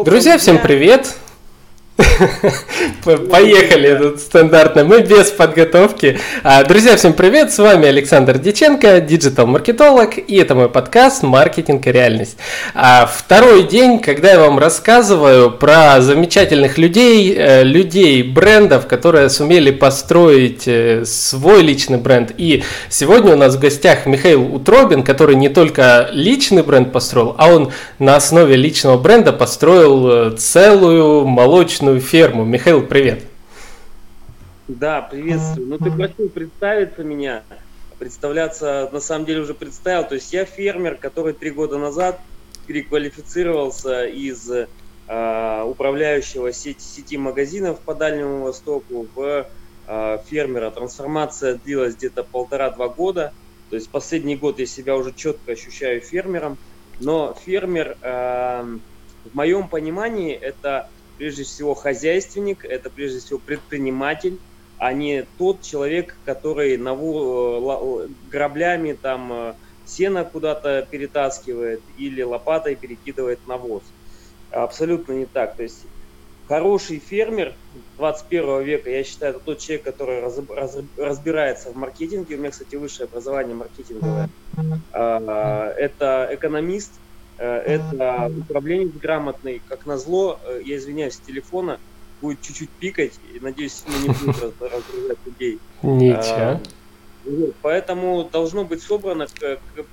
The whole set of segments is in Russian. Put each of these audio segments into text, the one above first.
Друзья, всем привет! Поехали, стандартно, мы без подготовки. А, друзья, всем привет, с вами Александр Диченко, диджитал-маркетолог, и это мой подкаст «Маркетинг и реальность». А, второй день, когда я вам рассказываю про замечательных людей, э, людей, брендов, которые сумели построить э, свой личный бренд. И сегодня у нас в гостях Михаил Утробин, который не только личный бренд построил, а он на основе личного бренда построил э, целую молочную ферму. Михаил, привет. Да, приветствую. Ну, ты просил представиться меня. Представляться, на самом деле, уже представил. То есть я фермер, который три года назад переквалифицировался из э, управляющего сети, сети магазинов по Дальнему Востоку в э, фермера. Трансформация длилась где-то полтора-два года. То есть последний год я себя уже четко ощущаю фермером. Но фермер, э, в моем понимании, это прежде всего хозяйственник, это прежде всего предприниматель, а не тот человек, который наву, граблями там э, сено куда-то перетаскивает или лопатой перекидывает навоз. Абсолютно не так. То есть хороший фермер 21 века, я считаю, это тот человек, который раз, раз, разбирается в маркетинге. У меня, кстати, высшее образование маркетинговое. А, это экономист, Э, это управление грамотный. Как назло, э, я извиняюсь, с телефона будет чуть-чуть пикать, и надеюсь, не будет разгружать людей. Ничего. А, поэтому должно быть собрано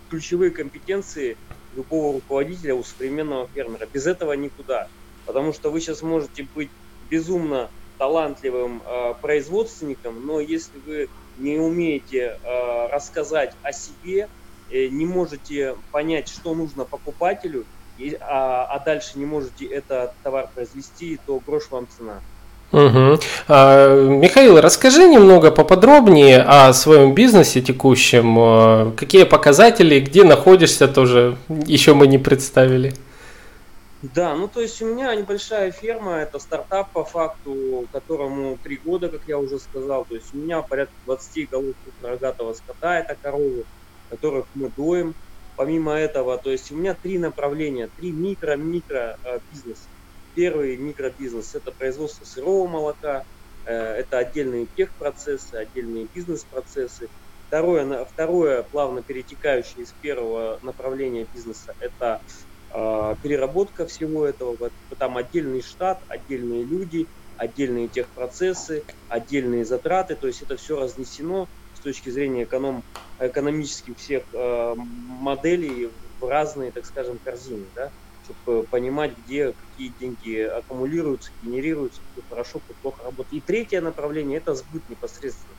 ключевые компетенции любого руководителя у современного фермера. Без этого никуда. Потому что вы сейчас можете быть безумно талантливым э, производственником, но если вы не умеете э, рассказать о себе, Э, не можете понять, что нужно покупателю, а, а дальше не можете этот товар произвести, то грош вам цена. Угу. А, Михаил, расскажи немного поподробнее о своем бизнесе текущем. А, какие показатели, где находишься, тоже еще мы не представили. Да, ну то есть у меня небольшая ферма, это стартап по факту, которому три года, как я уже сказал. То есть у меня порядка 20 голов рогатого скота, это коровы которых мы доим. Помимо этого, то есть у меня три направления, три микро-микро э, бизнеса. Первый микробизнес – это производство сырого молока, э, это отдельные техпроцессы, отдельные бизнес-процессы. Второе, второе, плавно перетекающее из первого направления бизнеса, это э, переработка всего этого. Там отдельный штат, отдельные люди, отдельные техпроцессы, отдельные затраты. То есть это все разнесено с точки зрения эконом, экономических всех э, моделей в разные, так скажем, корзины, да, чтобы понимать, где какие деньги аккумулируются, генерируются, кто хорошо, кто плохо работает. И третье направление – это сбыт непосредственно.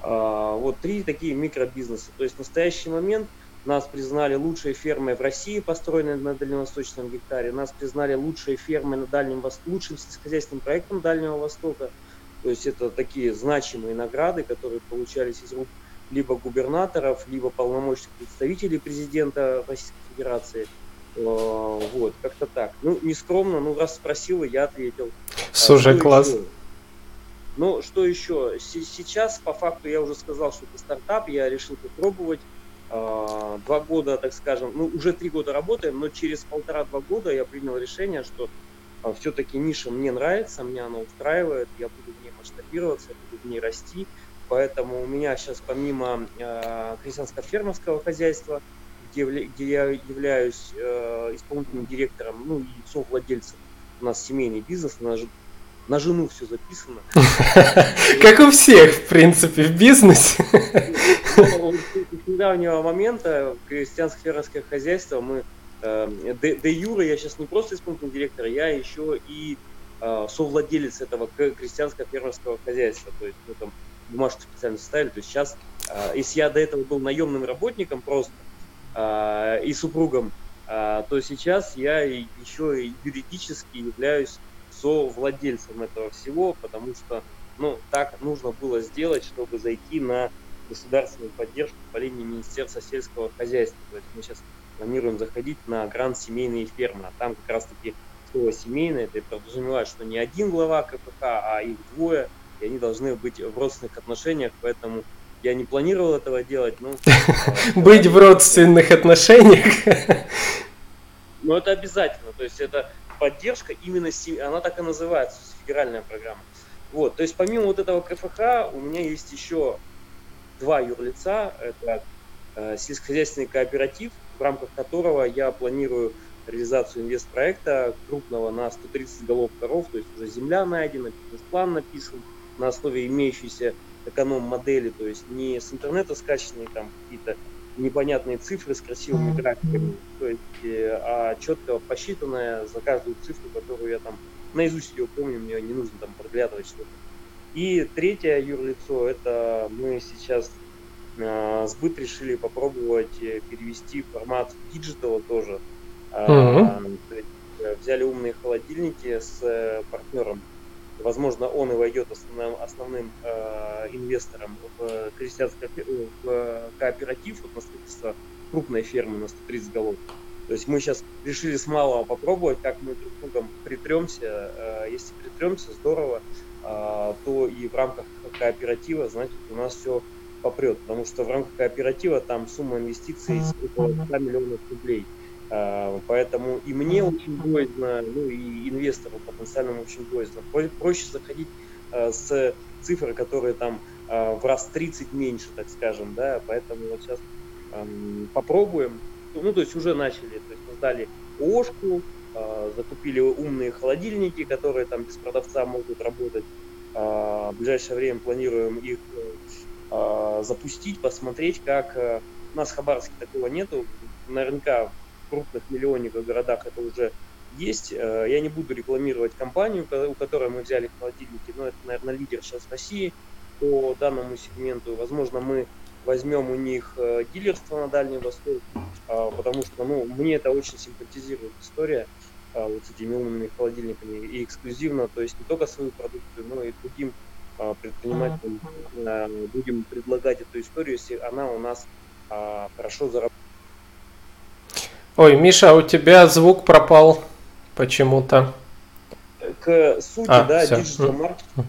А, вот три такие микробизнеса. То есть в настоящий момент нас признали лучшей фермой в России, построенной на дальневосточном гектаре. Нас признали лучшей фермой на Дальнем Востоке, лучшим сельскохозяйственным проектом Дальнего Востока – то есть это такие значимые награды, которые получались из рук либо губернаторов, либо полномочных представителей президента Российской Федерации. Э, вот, как-то так. Ну, не скромно, ну, раз спросила, я ответил. Слушай, а, класс. Еще? Ну, что еще? Сейчас, по факту, я уже сказал, что это стартап, я решил попробовать. А, два года, так скажем, ну, уже три года работаем, но через полтора-два года я принял решение, что а, все-таки ниша мне нравится, меня она устраивает, я буду масштабироваться, я буду в ней расти. Поэтому у меня сейчас помимо э, крестьянско-фермерского хозяйства, где, где я являюсь э, исполнительным директором, ну и совладельцем, у нас семейный бизнес, на, на жену все записано. Как у всех, в принципе, в бизнесе. С недавнего момента крестьянско-фермерское хозяйство мы де, де Юра я сейчас не просто исполнительный директор, я еще и э, совладелец этого крестьянского фермерского хозяйства. То есть мы там бумажку специально составили. То есть сейчас, э, если я до этого был наемным работником просто э, и супругом, то сейчас я еще и юридически являюсь совладельцем этого всего, потому что ну, так нужно было сделать, чтобы зайти на государственную поддержку по линии Министерства сельского хозяйства. То есть мы сейчас планируем заходить на грант семейные фермы. А там как раз-таки слово семейное, это подразумевает, что не один глава КПК, а их двое, и они должны быть в родственных отношениях, поэтому я не планировал этого делать, но... Быть в родственных отношениях? Но это обязательно, то есть это поддержка именно, она так и называется, федеральная программа. Вот, то есть помимо вот этого КФХ у меня есть еще два юрлица. Это э, сельскохозяйственный кооператив, в рамках которого я планирую реализацию инвестпроекта крупного на 130 голов коров, то есть уже земля найдена, бизнес-план написан на основе имеющейся эконом-модели, то есть не с интернета скачанные там какие-то непонятные цифры с красивыми графиками, то есть, э, а четко посчитанная за каждую цифру, которую я там наизусть ее помню, мне не нужно там подглядывать что-то. И третье юрлицо, это мы сейчас э, сбыт решили попробовать э, перевести формат digital а тоже. Э, взяли умные холодильники с э, партнером. Возможно, он и войдет основным, основным э, инвестором в крестьянский в кооператив вот, на строительство крупной фермы на 130 голов. То есть мы сейчас решили с малого попробовать, как мы друг другом притремся. Э, если притремся, здорово, э, то и в рамках кооператива, значит, у нас все попрет. Потому что в рамках кооператива там сумма инвестиций около 100 миллионов рублей. Э, поэтому и мне очень боязно, ну и инвестору потенциальному очень боязно. Проще заходить с цифры, которые там в раз 30 меньше, так скажем, да, поэтому вот сейчас попробуем, ну, то есть уже начали, то есть создали ОшКу, э, закупили умные холодильники, которые там без продавца могут работать. В ближайшее время планируем их запустить, посмотреть, как у нас в Хабаровске такого нету. Наверняка крупных миллионниках городах это уже есть. Э, я не буду рекламировать компанию, у которой мы взяли холодильники, но это, наверное, лидер сейчас России по данному сегменту. Возможно, мы возьмем у них э, дилерство на Дальнем Востоке, а, потому что ну, мне это очень симпатизирует история а, вот с этими умными холодильниками и эксклюзивно, то есть не только свою продукцию, но и другим а, предпринимателям будем предлагать эту историю, если она у нас хорошо заработает. Ой, Миша, у тебя звук пропал почему-то. К сути, а, да, digital маркетинг,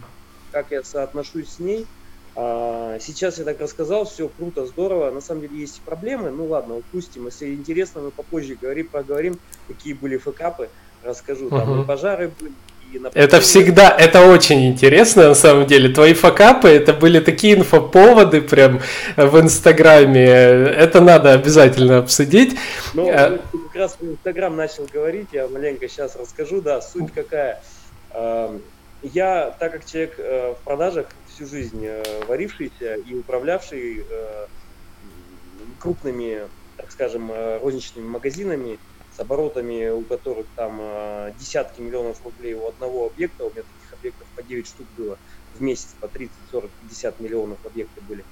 как я соотношусь с ней – а, сейчас я так рассказал, все круто, здорово. На самом деле есть проблемы. Ну ладно, упустим. Если интересно, мы попозже говорим, проговорим, какие были фэкапы. Расскажу. Там угу. и пожары были. И это всегда, это очень интересно на самом деле. Твои факапы, это были такие инфоповоды прям в Инстаграме. Это надо обязательно обсудить. Ну, а... как раз в Инстаграм начал говорить, я маленько сейчас расскажу, да, суть какая. Я, так как человек э, в продажах всю жизнь э, варившийся и управлявший э, крупными, так скажем, розничными магазинами, с оборотами, у которых там десятки миллионов рублей у одного объекта, у меня таких объектов по 9 штук было. В месяц, по 30, 40, 50 миллионов объекты были.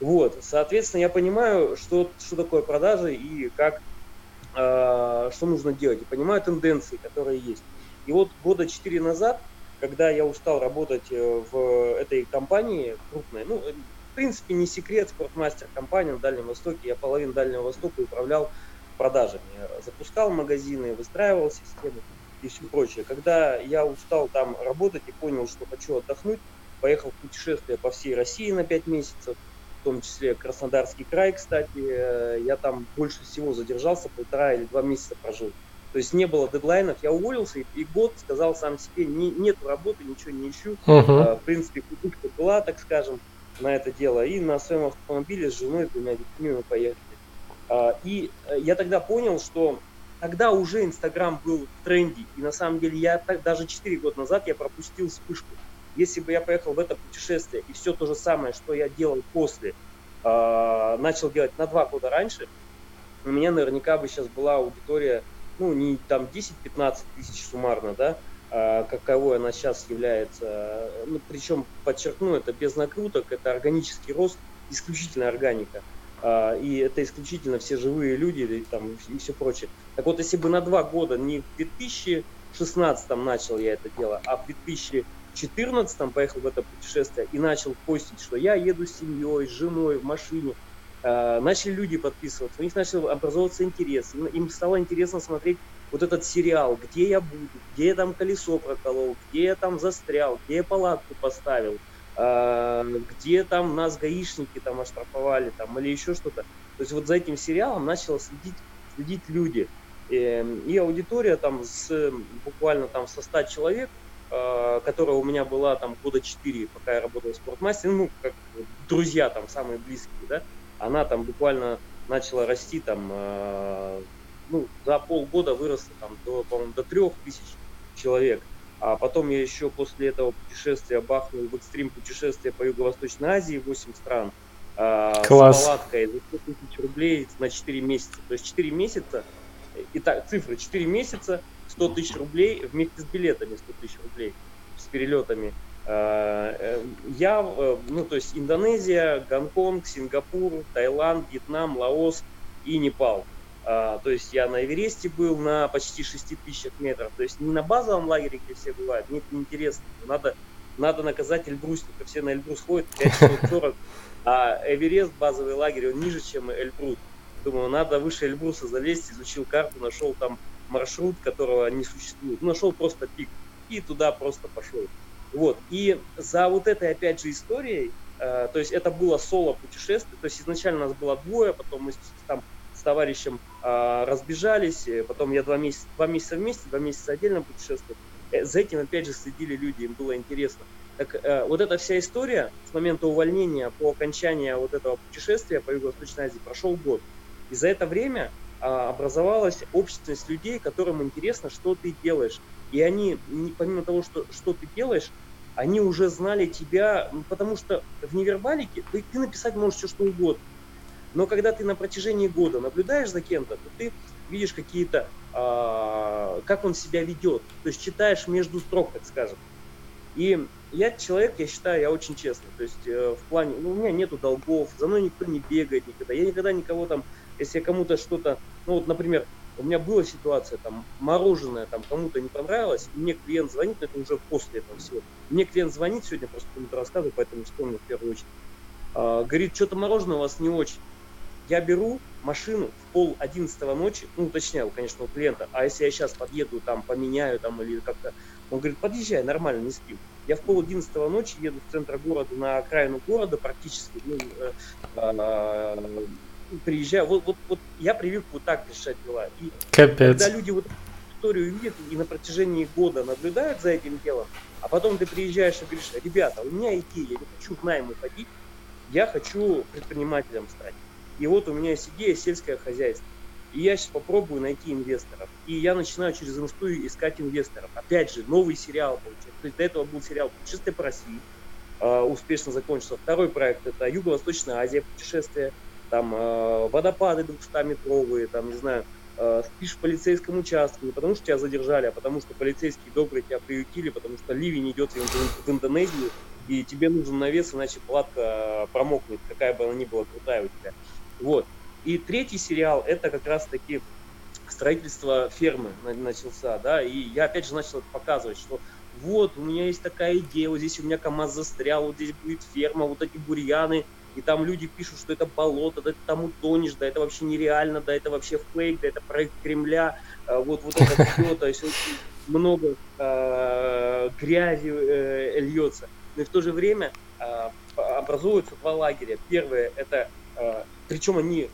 Вот, соответственно, я понимаю, что, что такое продажи и как, э, что нужно делать, и понимаю тенденции, которые есть. И вот года 4 назад когда я устал работать э, в этой компании крупной, ну, в принципе, не секрет, спортмастер компания на Дальнем Востоке, я половину Дальнего Востока управлял продажами, запускал магазины, выстраивал систему и все прочее. Когда я устал там работать и понял, что хочу отдохнуть, поехал в путешествие по всей России на 5 месяцев, в том числе Краснодарский край, кстати, э, я там больше всего задержался, полтора или два месяца прожил. То есть не было дедлайнов, я уволился и, и год сказал сам себе, не, нет работы, ничего не ищу. Uh-huh. А, в принципе, покупка была, так скажем, на это дело. И на своем автомобиле с женой, двумя детьми мы поехали. А, и э, я тогда понял, что тогда уже Инстаграм был в тренде. И на самом деле я так, даже 4 года назад я пропустил вспышку. Если бы я поехал в это путешествие и все то же самое, что я делал после, а, начал делать на 2 года раньше, у меня наверняка бы сейчас была аудитория ну, не там 10-15 тысяч суммарно, да, а каковой она сейчас является. Ну, причем, подчеркну, это без накруток, это органический рост, исключительно органика. А, и это исключительно все живые люди и, там, и все прочее. Так вот, если бы на два года, не в 2016 начал я это дело, а в 2014 поехал в это путешествие и начал постить, что я еду с семьей, с женой в машине, Э, начали люди подписываться, у них начал образовываться интерес, им стало интересно смотреть вот этот сериал, где я буду, где я там колесо проколол, где я там застрял, где я палатку поставил, где там нас гаишники там оштрафовали там или еще что-то. То есть вот за этим сериалом начало следить, следить люди. И, и аудитория там с, буквально там со 100 человек, э, которая у меня была там года 4, пока я работал в спортмастере, ну, как друзья там самые близкие, да, она там буквально начала расти там, э, ну, за полгода выросла там до, по-моему, до трех тысяч человек. А потом я еще после этого путешествия бахнул в экстрим путешествие по Юго-Восточной Азии, 8 стран, э, Класс. с палаткой за 100 тысяч рублей на 4 месяца. То есть 4 месяца, и так, цифры, 4 месяца, 100 тысяч рублей вместе с билетами 100 тысяч рублей, с перелетами. Э, э, я, э, ну, то есть Индонезия, Гонконг, Сингапур, Таиланд, Вьетнам, Лаос и Непал. То есть я на Эвересте был на почти 6 тысячах метров. То есть не на базовом лагере, где все бывают, мне это неинтересно. Надо, надо наказать Эльбрусника. Все на Эльбрус ходят 540, а Эверест, базовый лагерь, он ниже, чем Эльбрус. Думаю, надо выше Эльбруса залезть, изучил карту, нашел там маршрут, которого не существует. Ну, нашел просто пик и туда просто пошел. Вот. И за вот этой, опять же, историей, э, то есть это было соло-путешествие, то есть изначально нас было двое, потом мы там товарищем э, разбежались, потом я два месяца, два месяца вместе, два месяца отдельно путешествовал. Э, за этим, опять же, следили люди, им было интересно. Так э, вот эта вся история с момента увольнения по окончании вот этого путешествия по Юго-Восточной Азии прошел год. И за это время э, образовалась общественность людей, которым интересно, что ты делаешь. И они, помимо того, что, что ты делаешь, они уже знали тебя, ну, потому что в невербалике ты, ты написать можешь все что угодно. Но когда ты на протяжении года наблюдаешь за кем-то, то ты видишь какие-то, э, как он себя ведет. То есть читаешь между строк, так скажем. И я человек, я считаю, я очень честный. То есть э, в плане, ну, у меня нету долгов, за мной никто не бегает никогда. Я никогда никого там, если я кому-то что-то, ну вот, например, у меня была ситуация, там, мороженое там кому-то не понравилось, и мне клиент звонит, это уже после этого всего. Мне клиент звонит сегодня, просто кому-то рассказываю, поэтому вспомнил в первую очередь. А, говорит, что-то мороженое у вас не очень. Я беру машину в пол одиннадцатого ночи, ну, уточняю, конечно, у клиента, а если я сейчас подъеду, там, поменяю, там, или как-то, он говорит, подъезжай, нормально, не спим. Я в пол одиннадцатого ночи еду в центр города, на окраину города практически, ну, э, э, приезжаю, вот, вот, вот я привык вот так решать дела. И Капец. когда люди вот историю видят и на протяжении года наблюдают за этим делом, а потом ты приезжаешь и говоришь, ребята, у меня идея, я не хочу в наймы ходить, я хочу предпринимателем стать. И вот у меня есть идея сельское хозяйство. И я сейчас попробую найти инвесторов. И я начинаю через инсту искать инвесторов. Опять же, новый сериал получается. То есть до этого был сериал «Путешествие по России». Э, успешно закончился. Второй проект – это Юго-Восточная Азия, путешествие там э, водопады 200-метровые, там, не знаю, э, спишь в полицейском участке, не потому что тебя задержали, а потому что полицейские добрые тебя приютили, потому что ливень идет в Индонезию, и тебе нужен навес, иначе палатка промокнет, какая бы она ни была крутая у тебя. Вот. И третий сериал, это как раз-таки строительство фермы начался, да, и я опять же начал показывать, что вот, у меня есть такая идея, вот здесь у меня КАМАЗ застрял, вот здесь будет ферма, вот эти бурьяны, и там люди пишут, что это болото, да ты там утонешь, да это вообще нереально, да это вообще фейк, да это проект Кремля, а, вот, вот это все, то есть очень много э, грязи э, льется. Но и в то же время э, образуются два лагеря. Первое это, причем они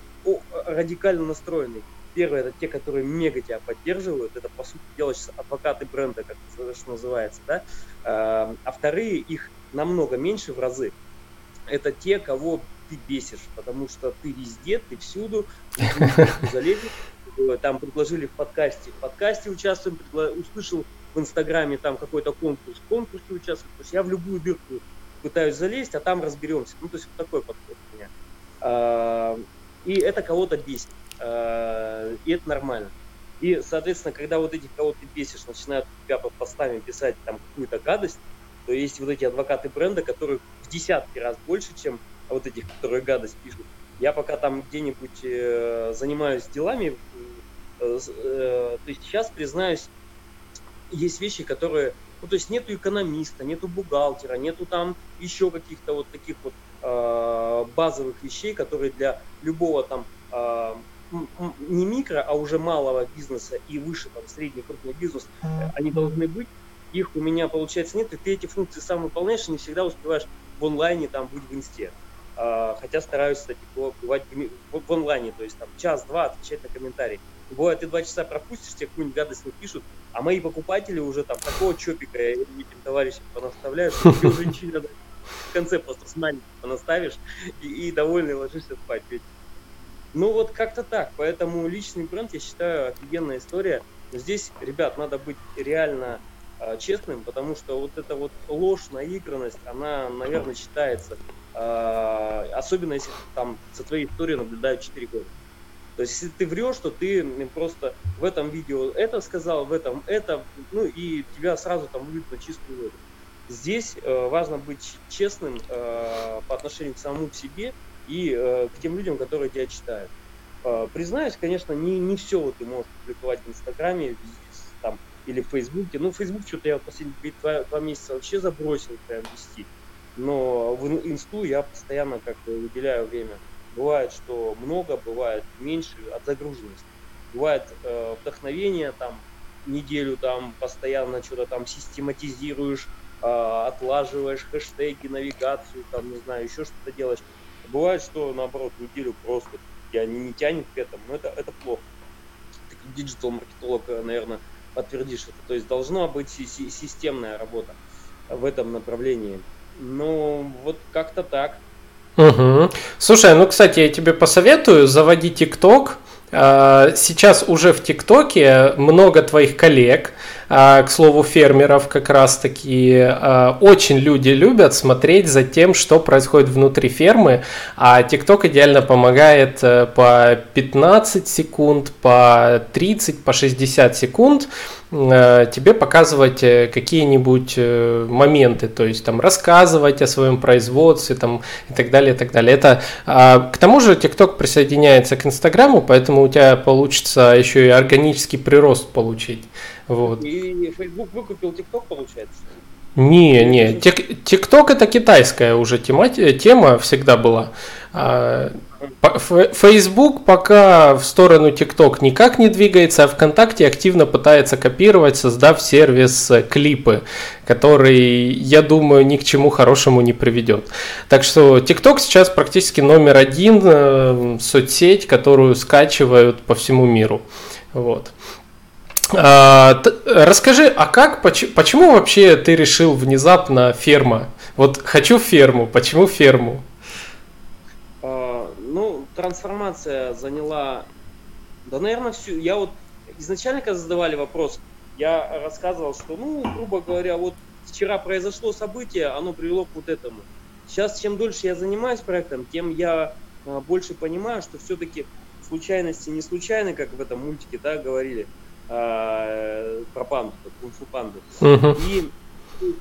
радикально настроены. Первое это те, которые мега тебя поддерживают, это по сути дела сейчас адвокаты бренда, как это что называется, да. Э, а вторые их намного меньше в разы это те, кого ты бесишь, потому что ты везде, ты всюду, залезешь, э, там предложили в подкасте, в подкасте участвуем, услышал в Инстаграме там какой-то конкурс, в конкурсе участвую, то есть я в любую дырку пытаюсь залезть, а там разберемся. Ну, то есть вот такой подход у меня. А, и это кого-то бесит. А, и это нормально. И, соответственно, когда вот этих, кого ты бесишь, начинают тебя под постами писать там какую-то гадость, то есть вот эти адвокаты бренда, которые в десятки раз больше, чем вот этих, которые гадость пишут. Я пока там где-нибудь э, занимаюсь делами, э, э, то есть сейчас, признаюсь, есть вещи, которые, ну то есть нету экономиста, нету бухгалтера, нету там еще каких-то вот таких вот э, базовых вещей, которые для любого там э, не микро, а уже малого бизнеса и выше там средний крупный бизнес, они должны быть их у меня, получается, нет, и ты эти функции сам выполняешь, и не всегда успеваешь в онлайне там быть в инсте. А, хотя стараюсь, кстати, бывать в онлайне, то есть там час-два отвечать на комментарии. Бывает, ты два часа пропустишь, тебе какую-нибудь гадость напишут, а мои покупатели уже там такого чопика этим товарищам понаставляют, что уже ничего не надо. В конце просто смайлик понаставишь и, и довольный ложишься спать. Ведь ну вот как-то так. Поэтому личный бренд, я считаю, офигенная история. Но здесь, ребят, надо быть реально э, честным, потому что вот эта вот ложь, наигранность, она, наверное, читается. Э, особенно если там за твоей историей наблюдают 4 года. То есть, если ты врешь, то ты просто в этом видео это сказал, в этом это, ну и тебя сразу там выйдут на чистую воду. Здесь э, важно быть честным э, по отношению к самому к себе и э, к тем людям, которые тебя читают. Признаюсь, конечно, не, не все вот ты можешь публиковать в Инстаграме там, или в Фейсбуке. Ну, Фейсбук что-то я последние два, два месяца вообще забросил прям вести. Но в Инсту я постоянно как бы выделяю время. Бывает, что много, бывает меньше от загруженности. Бывает э, вдохновение, там, неделю там постоянно что-то там систематизируешь, отлаживаешь хэштеги, навигацию, там, не знаю, еще что-то делаешь. Бывает, что наоборот, неделю просто тебя не, не тянет к этому, но это, это плохо. Ты как диджитал-маркетолог, э, наверное, подтвердишь это. То есть должна быть системная работа в этом направлении. Ну, вот как-то так. Угу. Слушай, ну, кстати, я тебе посоветую заводи ТикТок. А, сейчас уже в ТикТоке много твоих коллег, а, к слову, фермеров как раз-таки, а, очень люди любят смотреть за тем, что происходит внутри фермы, а ТикТок идеально помогает э, по 15 секунд, по 30, по 60 секунд тебе показывать э, какие-нибудь э, моменты, то есть там рассказывать о своем производстве там, и так далее, и так далее. Это, а, к тому же TikTok присоединяется к Инстаграму, поэтому у тебя получится еще и органический прирост получить. Вот. И Facebook выкупил TikTok, получается? Не, не, ТикТок это китайская уже тема, тема всегда была. Facebook пока в сторону TikTok никак не двигается, а ВКонтакте активно пытается копировать, создав сервис э, клипы, который, я думаю, ни к чему хорошему не приведет. Так что TikTok сейчас практически номер один э, соцсеть, которую скачивают по всему миру. Вот. А, расскажи, а как, почему вообще ты решил внезапно ферма? Вот хочу ферму, почему ферму? Трансформация заняла, да, наверное, всю. Я вот изначально, когда задавали вопрос, я рассказывал, что, ну, грубо говоря, вот вчера произошло событие, оно привело к вот этому. Сейчас, чем дольше я занимаюсь проектом, тем я а, больше понимаю, что все-таки случайности не случайны, как в этом мультике, да, говорили а, про панду, кунг-фу панду. Uh-huh. И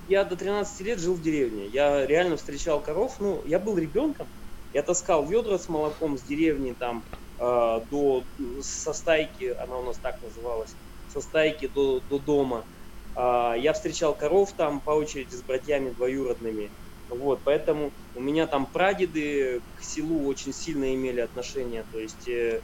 я до 13 лет жил в деревне. Я реально встречал коров. Ну, я был ребенком, я таскал ведра с молоком с деревни там э, до со стайки, она у нас так называлась, со стайки до, до дома. Э, я встречал коров там по очереди с братьями двоюродными. Вот, поэтому у меня там прадеды к селу очень сильно имели отношение. То есть э,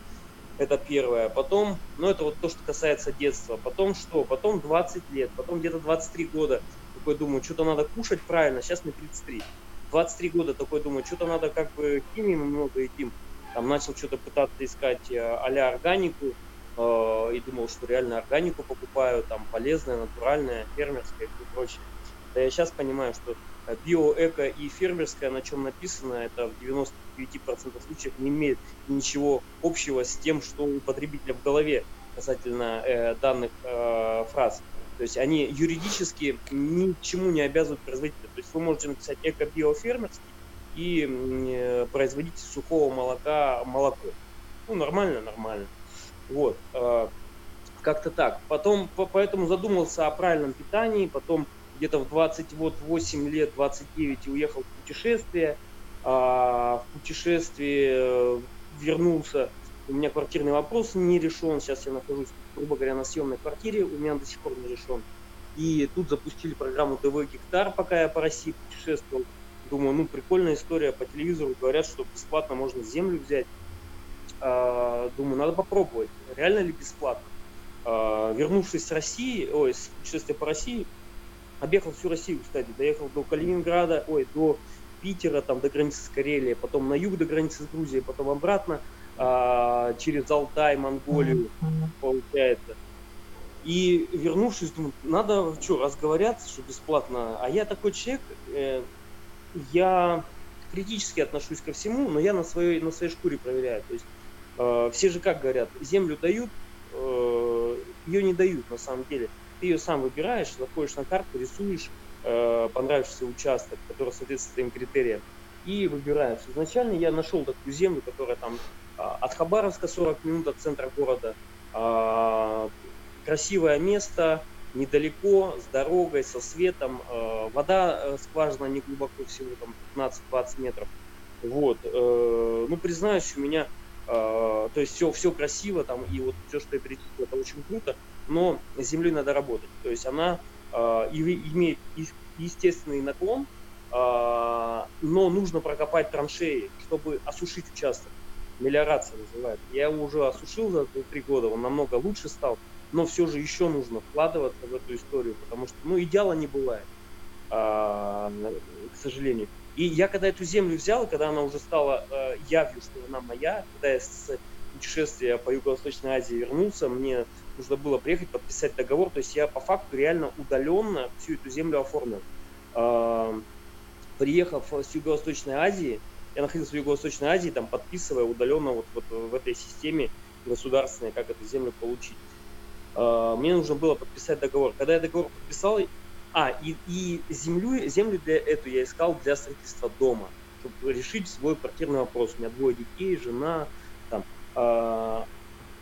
это первое. Потом, ну это вот то, что касается детства. Потом что? Потом 20 лет, потом где-то 23 года. Такой думаю, что-то надо кушать правильно, сейчас мне 33. 23 года такой думаю, что-то надо как бы химии много идти. Там начал что-то пытаться искать э, а-ля органику, э, и думал, что реально органику покупаю, там полезная, натуральная, фермерская и прочее. Да я сейчас понимаю, что био, эко и фермерское, на чем написано, это в 99% случаев не имеет ничего общего с тем, что у потребителя в голове касательно э, данных э, фраз. То есть они юридически ни к чему не обязывают производителя. То есть вы можете написать эко-биофермерский и э, производить сухого молока молоко. Ну, нормально, нормально. Вот. Э, как-то так. Потом, поэтому задумался о правильном питании, потом где-то в 28 лет, 29 уехал в путешествие. А в путешествии э, вернулся у меня квартирный вопрос не решен. Сейчас я нахожусь, грубо говоря, на съемной квартире. У меня до сих пор не решен. И тут запустили программу ТВ Гектар, пока я по России путешествовал. Думаю, ну прикольная история. По телевизору говорят, что бесплатно можно землю взять. А, думаю, надо попробовать. Реально ли бесплатно? А, вернувшись с России, ой, с путешествия по России, объехал всю Россию, кстати, доехал до Калининграда, ой, до Питера, там до границы с Карелией, потом на юг до границы с Грузией, потом обратно. А, через Алтай, Монголию, получается. И вернувшись, думаю, надо что, разговариваться, что бесплатно. А я такой человек, э, я критически отношусь ко всему, но я на своей, на своей шкуре проверяю. То есть э, все же как говорят, землю дают, э, ее не дают на самом деле. Ты ее сам выбираешь, заходишь на карту, рисуешь э, понравившийся участок, который соответствует твоим критериям, и выбираешь. Изначально я нашел такую землю, которая там от Хабаровска 40 минут от центра города, э, красивое место, недалеко, с дорогой, со светом. Э, вода э, скважина не глубоко, всего там 15-20 метров. Вот. Э, ну, признаюсь, у меня то есть все, все красиво там, и вот все, что я перечислил, это очень круто, но с землей надо работать. То есть она имеет естественный наклон, но нужно прокопать траншеи, чтобы осушить участок. Мелиорация называют. Я его уже осушил за три года, он намного лучше стал но все же еще нужно вкладываться в эту историю, потому что, ну, идеала не бывает, а, к сожалению. И я когда эту землю взял, когда она уже стала э, явью, что она моя, когда я с путешествия по Юго-Восточной Азии вернулся, мне нужно было приехать, подписать договор, то есть я по факту реально удаленно всю эту землю оформил. Э, приехав с Юго-Восточной Азии, я находился в Юго-Восточной Азии, там подписывая удаленно вот, вот в этой системе государственной, как эту землю получить. Э, мне нужно было подписать договор. Когда я договор подписал, а, и, и землю, землю для эту я искал для строительства дома, чтобы решить свой квартирный вопрос. У меня двое детей, жена, там. А,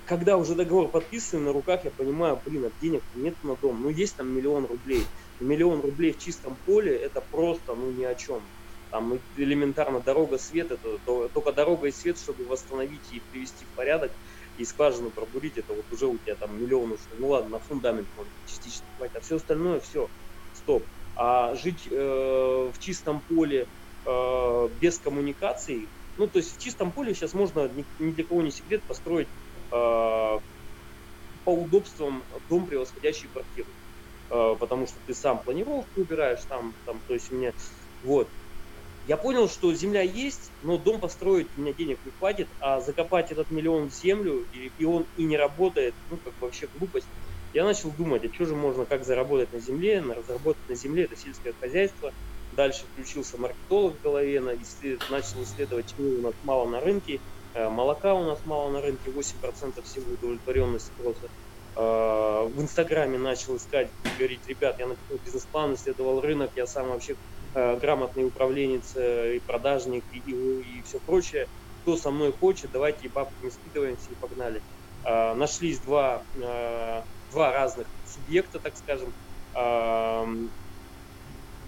когда уже договор подписан на руках, я понимаю, блин, а денег нет на дом. Ну, есть там миллион рублей. Миллион рублей в чистом поле, это просто, ну, ни о чем. Там элементарно дорога, свет, это только дорога и свет, чтобы восстановить и привести в порядок и скважину пробурить, это вот уже у тебя там миллион ушло. Ну ладно, на фундамент может частично хватит, а все остальное, все, стоп. А жить э, в чистом поле э, без коммуникаций, ну то есть в чистом поле сейчас можно, ни, ни для кого не секрет, построить э, по удобствам дом, превосходящий квартиру. Э, потому что ты сам планировку убираешь, там, там, то есть у меня, вот, я понял, что земля есть, но дом построить у меня денег не хватит, а закопать этот миллион в землю, и, и он и не работает, ну, как вообще глупость. Я начал думать, а что же можно, как заработать на земле, на разработать на земле, это сельское хозяйство. Дальше включился маркетолог в голове, начал исследовать, чего у нас мало на рынке. Э, молока у нас мало на рынке, 8% всего удовлетворенности просто. Э, в Инстаграме начал искать, говорить, ребят, я написал бизнес-план, исследовал рынок, я сам вообще грамотный управленец и продажник и, и, и все прочее. Кто со мной хочет, давайте и бабками скидываемся и погнали. Э, нашлись два, э, два разных субъекта, так скажем,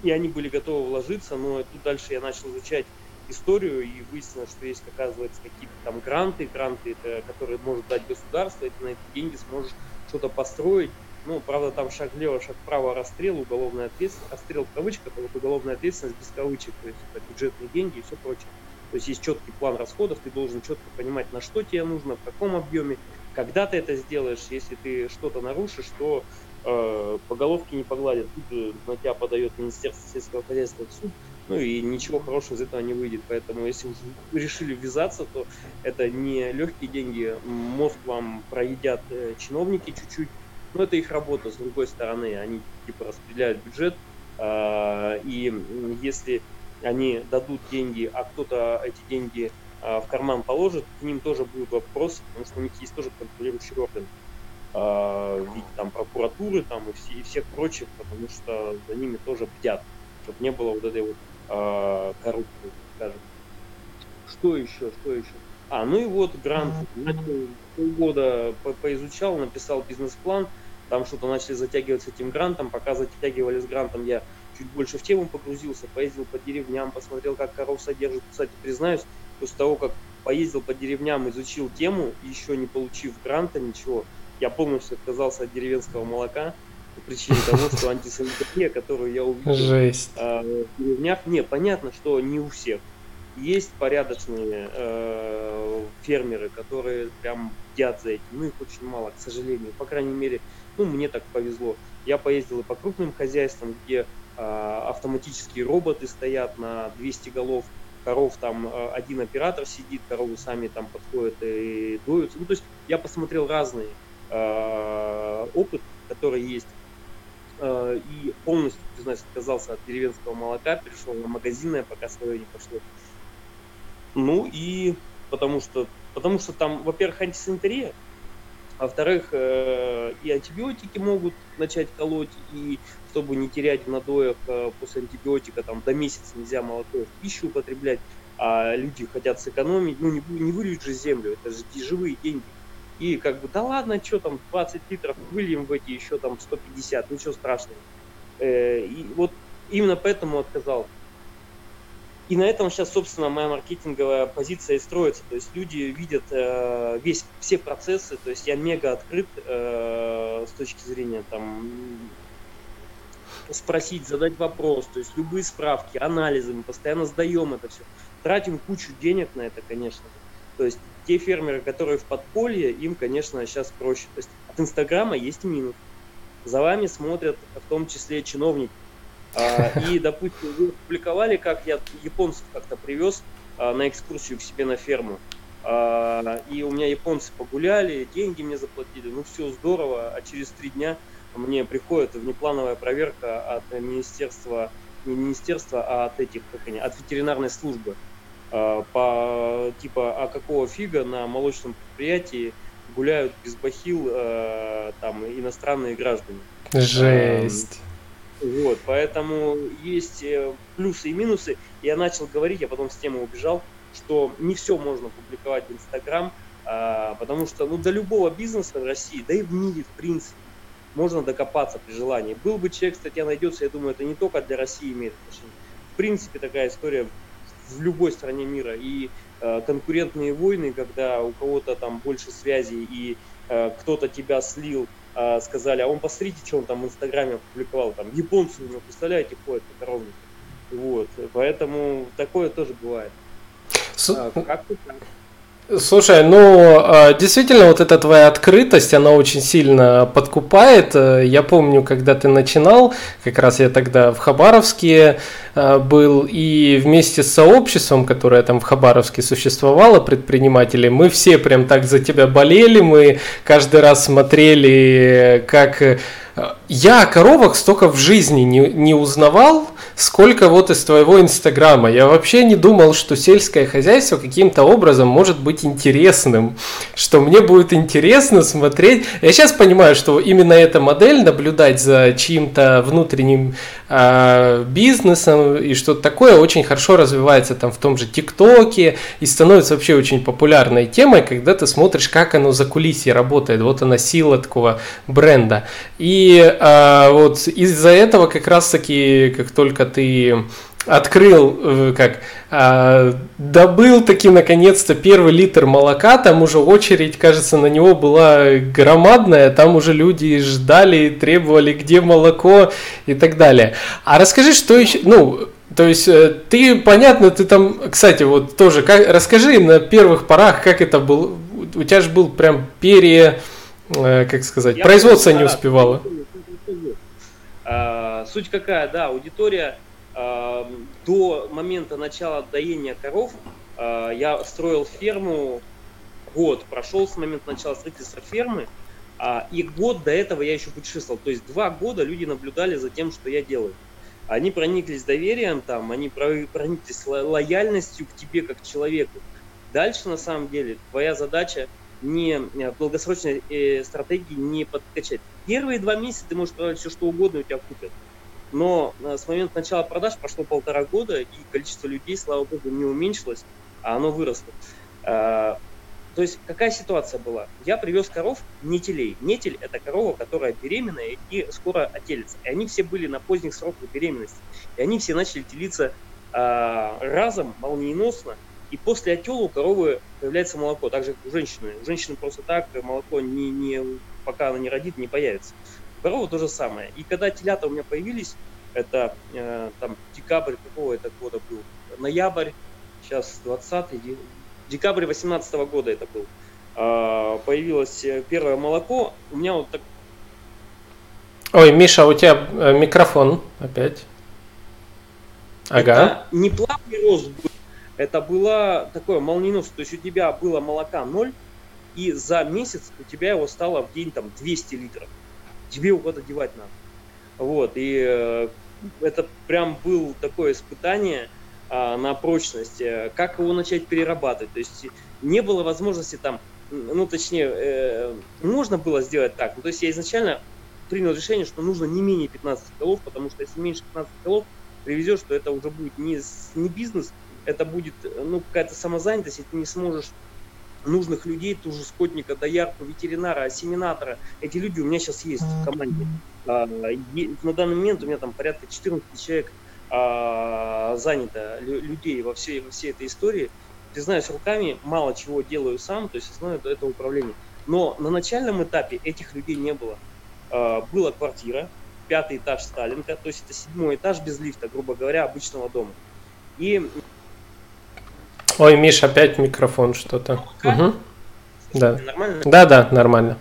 и они были готовы вложиться, но тут дальше я начал изучать историю и выяснилось, что есть, оказывается, какие-то там гранты, гранты, это, которые может дать государство, и ты на эти деньги сможешь что-то построить, ну, правда, там шаг влево, шаг вправо, расстрел, уголовная ответственность, расстрел в кавычках, а вот уголовная ответственность без кавычек, то есть это бюджетные деньги и все прочее. То есть есть четкий план расходов, ты должен четко понимать, на что тебе нужно, в каком объеме, когда ты это сделаешь, если ты что-то нарушишь, то э, по головке не погладят, тут на тебя подает Министерство сельского хозяйства в суд, ну и ничего хорошего из этого не выйдет. Поэтому если вы решили ввязаться, то это не легкие деньги, мозг вам проедят э, чиновники чуть-чуть, но это их работа, с другой стороны, они типа распределяют бюджет, э, и если они дадут деньги, а кто-то эти деньги э, в карман положит, к ним тоже будут вопросы, потому что у них есть тоже контролирующий орган в виде там прокуратуры там и, все, и всех прочих, потому что за ними тоже бдят, чтобы не было вот этой вот э, коррупции, скажем. Что еще, что еще? А, ну и вот грант. Начал полгода по поизучал, написал бизнес-план. Там что-то начали затягивать с этим грантом. Пока затягивали с грантом, я чуть больше в тему погрузился, поездил по деревням, посмотрел, как коров содержат. Кстати, признаюсь, после того, как поездил по деревням, изучил тему, еще не получив гранта, ничего, я полностью отказался от деревенского молока по причине того, что антисанитария, которую я увидел Жесть. Э, в деревнях, не, понятно, что не у всех. Есть порядочные э, фермеры, которые прям бдят за этим, ну их очень мало, к сожалению. По крайней мере, ну мне так повезло. Я поездил и по крупным хозяйствам, где э, автоматические роботы стоят на 200 голов, коров там э, один оператор сидит, коровы сами там подходят и дуются. Ну, то есть я посмотрел разный э, опыт, который есть, э, и полностью, признаюсь, отказался от деревенского молока, перешел на магазинное, пока свое не пошло. Ну и потому что, потому что там, во-первых, антисанитария, а во-вторых, э, и антибиотики могут начать колоть, и чтобы не терять в надоях э, после антибиотика, там до месяца нельзя молоко в пищу употреблять, а люди хотят сэкономить, ну не, не выльют же землю, это же живые деньги. И как бы, да ладно, что там, 20 литров выльем в эти еще там 150, ничего страшного. Э, и вот именно поэтому отказал. И на этом сейчас, собственно, моя маркетинговая позиция и строится. То есть люди видят э, весь, все процессы, то есть я мега открыт э, с точки зрения там спросить, задать вопрос, то есть любые справки, анализы, мы постоянно сдаем это все. Тратим кучу денег на это, конечно. То есть те фермеры, которые в подполье, им, конечно, сейчас проще. То есть от Инстаграма есть минус. За вами смотрят в том числе чиновники. А, и, допустим, вы публиковали, как я японцев как-то привез а, на экскурсию к себе на ферму. А, и у меня японцы погуляли, деньги мне заплатили, ну все здорово, а через три дня мне приходит внеплановая проверка от министерства, не министерства, а от этих, как они, от ветеринарной службы. По типа, а какого фига на молочном предприятии гуляют без бахил там иностранные граждане. Жесть. Вот, поэтому есть э, плюсы и минусы. Я начал говорить, я потом с темы убежал, что не все можно публиковать в Инстаграм, а, потому что ну, до любого бизнеса в России, да и в мире в принципе, можно докопаться при желании. Был бы человек, статья найдется, я думаю, это не только для России имеет отношение. В принципе, такая история в любой стране мира. И э, конкурентные войны, когда у кого-то там больше связей и э, кто-то тебя слил а, сказали, а он посмотрите, что он там в Инстаграме опубликовал, там японцы у него, представляете, ходят по коровнику. Вот, поэтому такое тоже бывает. С... А, как-то так. Слушай, ну а, действительно, вот эта твоя открытость, она очень сильно подкупает. Я помню, когда ты начинал, как раз я тогда в Хабаровске а, был, и вместе с сообществом, которое там в Хабаровске существовало, предприниматели, мы все прям так за тебя болели, мы каждый раз смотрели, как я о коровах столько в жизни не, не узнавал, сколько вот из твоего инстаграма. Я вообще не думал, что сельское хозяйство каким-то образом может быть интересным, что мне будет интересно смотреть. Я сейчас понимаю, что именно эта модель, наблюдать за чьим-то внутренним э, бизнесом и что-то такое, очень хорошо развивается там в том же ТикТоке и становится вообще очень популярной темой, когда ты смотришь, как оно за кулисье работает. Вот она сила такого бренда. И а, вот из-за этого как раз-таки, как только ты открыл, э, как а, добыл таки наконец-то первый литр молока, там уже очередь, кажется, на него была громадная, там уже люди ждали, требовали, где молоко и так далее. А расскажи, что еще, ну, то есть э, ты, понятно, ты там, кстати, вот тоже, как, расскажи на первых порах, как это было, у тебя же был прям пере, э, как сказать, Я производство не успевало. А, суть какая, да, аудитория а, до момента начала доения коров а, я строил ферму год, прошел с момента начала строительства фермы, и год до этого я еще путешествовал. То есть два года люди наблюдали за тем, что я делаю. Они прониклись доверием, там, они прониклись лояльностью к тебе как к человеку. Дальше, на самом деле, твоя задача не в э, долгосрочной э, стратегии не подкачать. Первые два месяца ты можешь продать все, что угодно, у тебя купят. Но э, с момента начала продаж прошло полтора года, и количество людей, слава богу, не уменьшилось, а оно выросло. То есть какая ситуация была? Я привез коров нетелей. Нетель – это корова, которая беременная и скоро отелится. И они все были на поздних сроках беременности. И они все начали делиться разом, молниеносно, и после отела у коровы появляется молоко, так же, как у женщины. У женщины просто так молоко, не, не, пока она не родит, не появится. У коровы то же самое. И когда телята у меня появились, это э, там декабрь какого это года был? Ноябрь, сейчас 20 декабрь 18 года это был. Э, появилось первое молоко. У меня вот так... Ой, Миша, у тебя э, микрофон опять. Ага. Это не плавный рост был, Это было такое молниеносно, то есть у тебя было молока ноль, и за месяц у тебя его стало в день там 200 литров. Тебе его куда-то девать надо. Вот, и э, это прям было такое испытание а, на прочность, э, как его начать перерабатывать. То есть не было возможности там, ну точнее, э, можно было сделать так. Ну, то есть я изначально принял решение, что нужно не менее 15 голов, потому что если меньше 15 голов привезешь, то это уже будет не, не бизнес, это будет ну, какая-то самозанятость, и ты не сможешь нужных людей, ту же скотника, доярку, ветеринара, ассиминатора. Эти люди у меня сейчас есть в команде. А, на данный момент у меня там порядка 14 человек а, занято, людей во всей, во всей этой истории. Признаюсь, руками мало чего делаю сам, то есть основное это, это управление. Но на начальном этапе этих людей не было. А, была квартира, пятый этаж Сталинка, то есть это седьмой этаж без лифта, грубо говоря, обычного дома. И Ой, Миш, опять микрофон что-то. Угу. Да. Нормально? Да, да, нормально.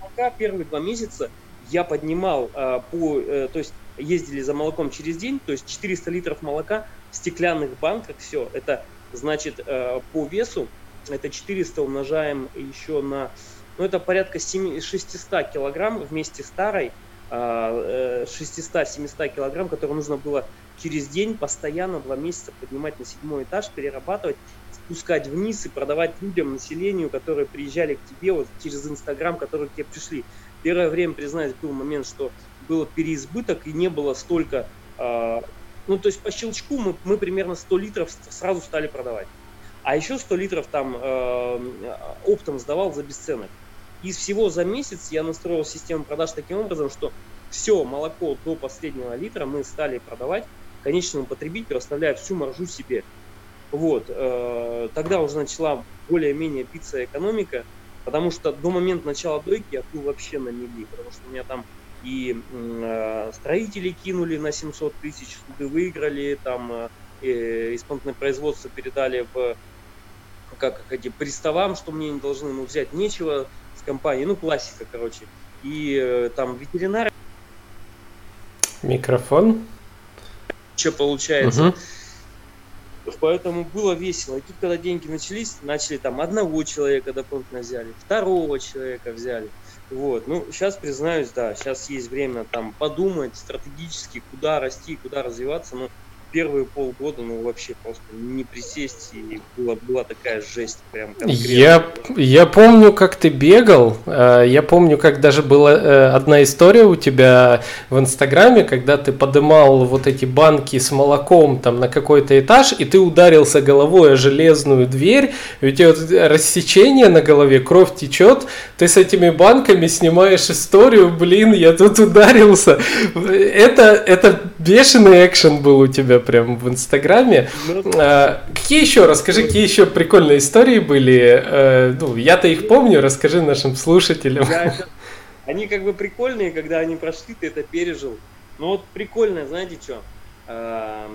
Пока первые два месяца я поднимал э, по, э, то есть ездили за молоком через день, то есть 400 литров молока в стеклянных банках, все, это значит э, по весу, это 400 умножаем еще на, ну это порядка 7, 600 килограмм вместе с тарой, 600-700 килограмм, которые нужно было через день постоянно два месяца поднимать на седьмой этаж, перерабатывать, спускать вниз и продавать людям, населению, которые приезжали к тебе вот через Инстаграм, которые к тебе пришли. Первое время, признаюсь, был момент, что было переизбыток и не было столько, э, ну то есть по щелчку мы, мы примерно 100 литров сразу стали продавать. А еще 100 литров там э, оптом сдавал за бесценок. Из всего за месяц я настроил систему продаж таким образом, что все молоко до последнего литра мы стали продавать конечному потребителю, оставляя всю маржу себе. Вот. Э, тогда уже начала более-менее биться экономика, потому что до момента начала дойки я был вообще на мели, потому что у меня там и э, строители кинули на 700 тысяч, суды выиграли, там э, исполнительное производство передали в как эти приставам, что мне не должны ну, взять нечего с компании, ну классика, короче. И там ветеринары. Микрофон что получается. Угу. Поэтому было весело. И тут, когда деньги начались, начали там одного человека дополнительно взяли, второго человека взяли. Вот. Ну, сейчас признаюсь, да, сейчас есть время там подумать стратегически, куда расти, куда развиваться. Но первые полгода, ну, вообще просто не присесть, и была, была такая жесть прям Я, я помню, как ты бегал, э, я помню, как даже была э, одна история у тебя в Инстаграме, когда ты подымал вот эти банки с молоком там на какой-то этаж, и ты ударился головой о железную дверь, у тебя рассечение на голове, кровь течет, ты с этими банками снимаешь историю, блин, я тут ударился. Это, это бешеный экшен был у тебя прям в Инстаграме. Ну, а, какие еще, расскажи, какие еще прикольные истории были? А, ну, я-то их помню, расскажи нашим слушателям. Они как бы прикольные, когда они прошли, ты это пережил. Но вот прикольно, знаете что? А,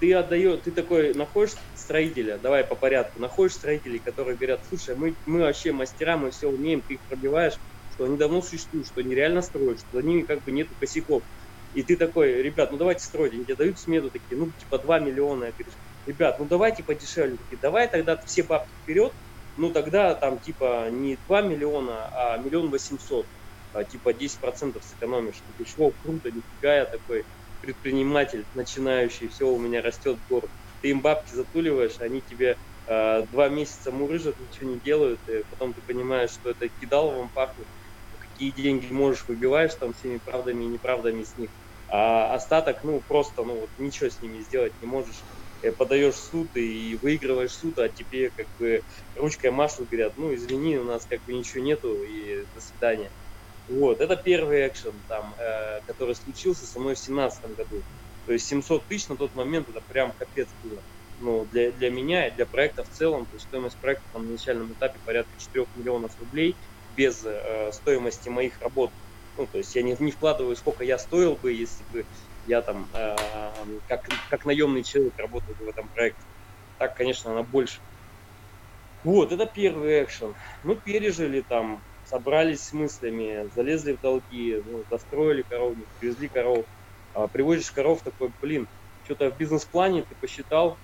ты отдаешь, ты такой находишь строителя, давай по порядку, находишь строителей, которые говорят, слушай, мы, мы вообще мастера, мы все умеем, ты их пробиваешь, что они давно существуют, что они реально строят, что за ними как бы нету косяков. И ты такой, ребят, ну давайте тебе дают смету такие, ну типа 2 миллиона. Я говорю, ребят, ну давайте подешевле. Такие, давай тогда все бабки вперед. Ну тогда там типа не 2 миллиона, а миллион восемьсот. А, типа 10% сэкономишь. Ты шло круто, нифига я такой предприниматель начинающий, все у меня растет в гору. Ты им бабки затуливаешь, они тебе э, два месяца мурыжат, ничего не делают, и потом ты понимаешь, что это кидаловым пахнет, какие деньги можешь выбиваешь там всеми правдами и неправдами с них а остаток, ну, просто, ну, вот ничего с ними сделать не можешь. Э, подаешь суд и выигрываешь суд, а тебе как бы ручкой машут, говорят, ну, извини, у нас как бы ничего нету, и до свидания. Вот, это первый экшен, там, э, который случился со мной в семнадцатом году. То есть 700 тысяч на тот момент, это прям капец было. Ну, для, для меня и для проекта в целом, то есть стоимость проекта там, на начальном этапе порядка 4 миллионов рублей без э, стоимости моих работ ну, то есть я не, не вкладываю, сколько я стоил бы, если бы я там э, как, как наемный человек работал бы в этом проекте. Так, конечно, она больше. Вот, это первый экшен. Ну, пережили там, собрались с мыслями, залезли в долги, ну, достроили коровник, привезли коров. А, привозишь коров, такой, блин, что-то в бизнес-плане ты посчитал,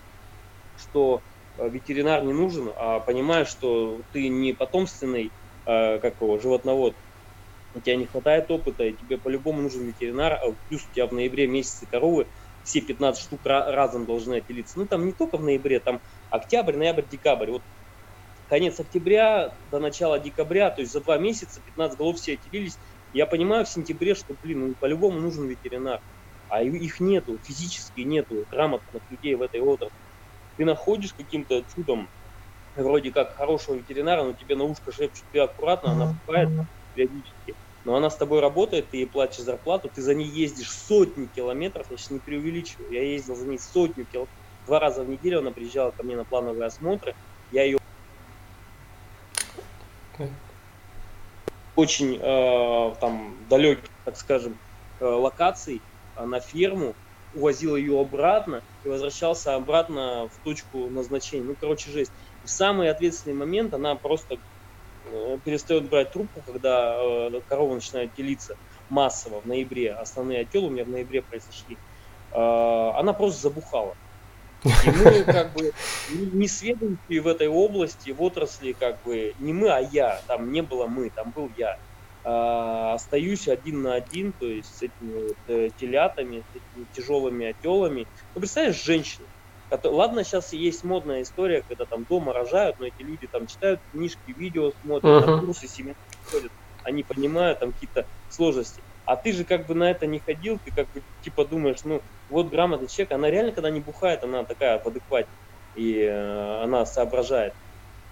что э, ветеринар не нужен, а понимаешь, что ты не потомственный, э, как его, животновод, у тебя не хватает опыта, и тебе по-любому нужен ветеринар, а плюс у тебя в ноябре месяце коровы, все 15 штук разом должны отелиться. Ну, там не только в ноябре, там октябрь, ноябрь, декабрь. Вот конец октября до начала декабря, то есть за два месяца 15 голов все отелились. Я понимаю в сентябре, что, блин, ну, по-любому нужен ветеринар. А их нету, физически нету грамотных людей в этой отрасли. Ты находишь каким-то чудом вроде как хорошего ветеринара, но тебе на ушко шепчут, ты аккуратно, она покупает периодически. Но она с тобой работает, ты ей платишь зарплату, ты за ней ездишь сотни километров, я сейчас не преувеличиваю, я ездил за ней сотню километров, два раза в неделю она приезжала ко мне на плановые осмотры, я ее очень э, там далеких, так скажем, э, локаций э, на ферму, увозил ее обратно и возвращался обратно в точку назначения. Ну, короче, жесть. В самый ответственный момент она просто перестает брать трубку, когда э, корова начинает делиться массово в ноябре. Основные отелы у меня в ноябре произошли. Э, она просто забухала. И мы как бы не сведущие в этой области, в отрасли, как бы не мы, а я. Там не было мы, там был я. А, остаюсь один на один, то есть с этими вот, э, телятами, с этими тяжелыми отелами. Ну, представляешь, женщины. Ладно, сейчас есть модная история, когда там дома рожают, но эти люди там читают книжки, видео смотрят, uh-huh. курсы семьи ходят, они понимают там какие-то сложности. А ты же как бы на это не ходил, ты как бы типа думаешь, ну, вот грамотный человек, она реально, когда не бухает, она такая в адеквате, и э, она соображает,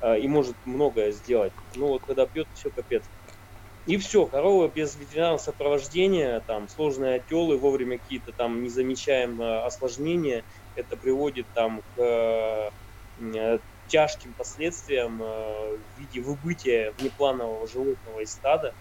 э, и может многое сделать. Ну вот когда пьет, все капец. И все, корова без ветеринарного сопровождения, там сложные отелы, вовремя какие-то там не замечаем э, осложнения, это приводит там к э, тяжким последствиям э, в виде выбытия внепланового животного из стада,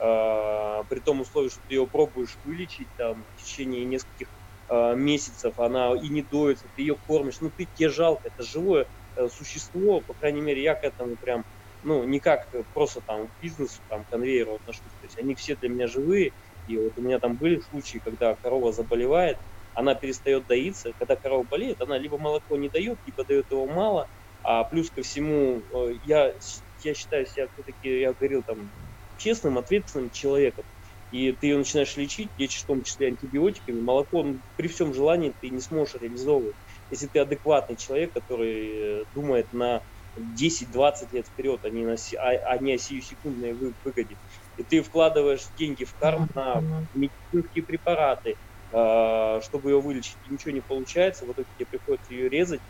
э, при том условии, что ты ее пробуешь вылечить там в течение нескольких месяцев, она и не доится, ты ее кормишь, ну ты тебе жалко, это живое существо, по крайней мере, я к этому прям, ну, не как просто там к бизнесу, там, конвейеру отношусь, то есть они все для меня живые, и вот у меня там были случаи, когда корова заболевает, она перестает доиться, когда корова болеет, она либо молоко не дает, либо дает его мало, а плюс ко всему, э, я, я считаю себя все-таки, я говорил там, честным, ответственным человеком. И ты ее начинаешь лечить, лечишь в том числе антибиотиками, молоко ну, при всем желании ты не сможешь реализовывать. Если ты адекватный человек, который э, думает на 10-20 лет вперед, а не, на, а, а не о сиюсекундной выгоде. И ты вкладываешь деньги в карму на медицинские препараты, чтобы ее вылечить, ничего не получается, в итоге тебе приходится ее резать, э,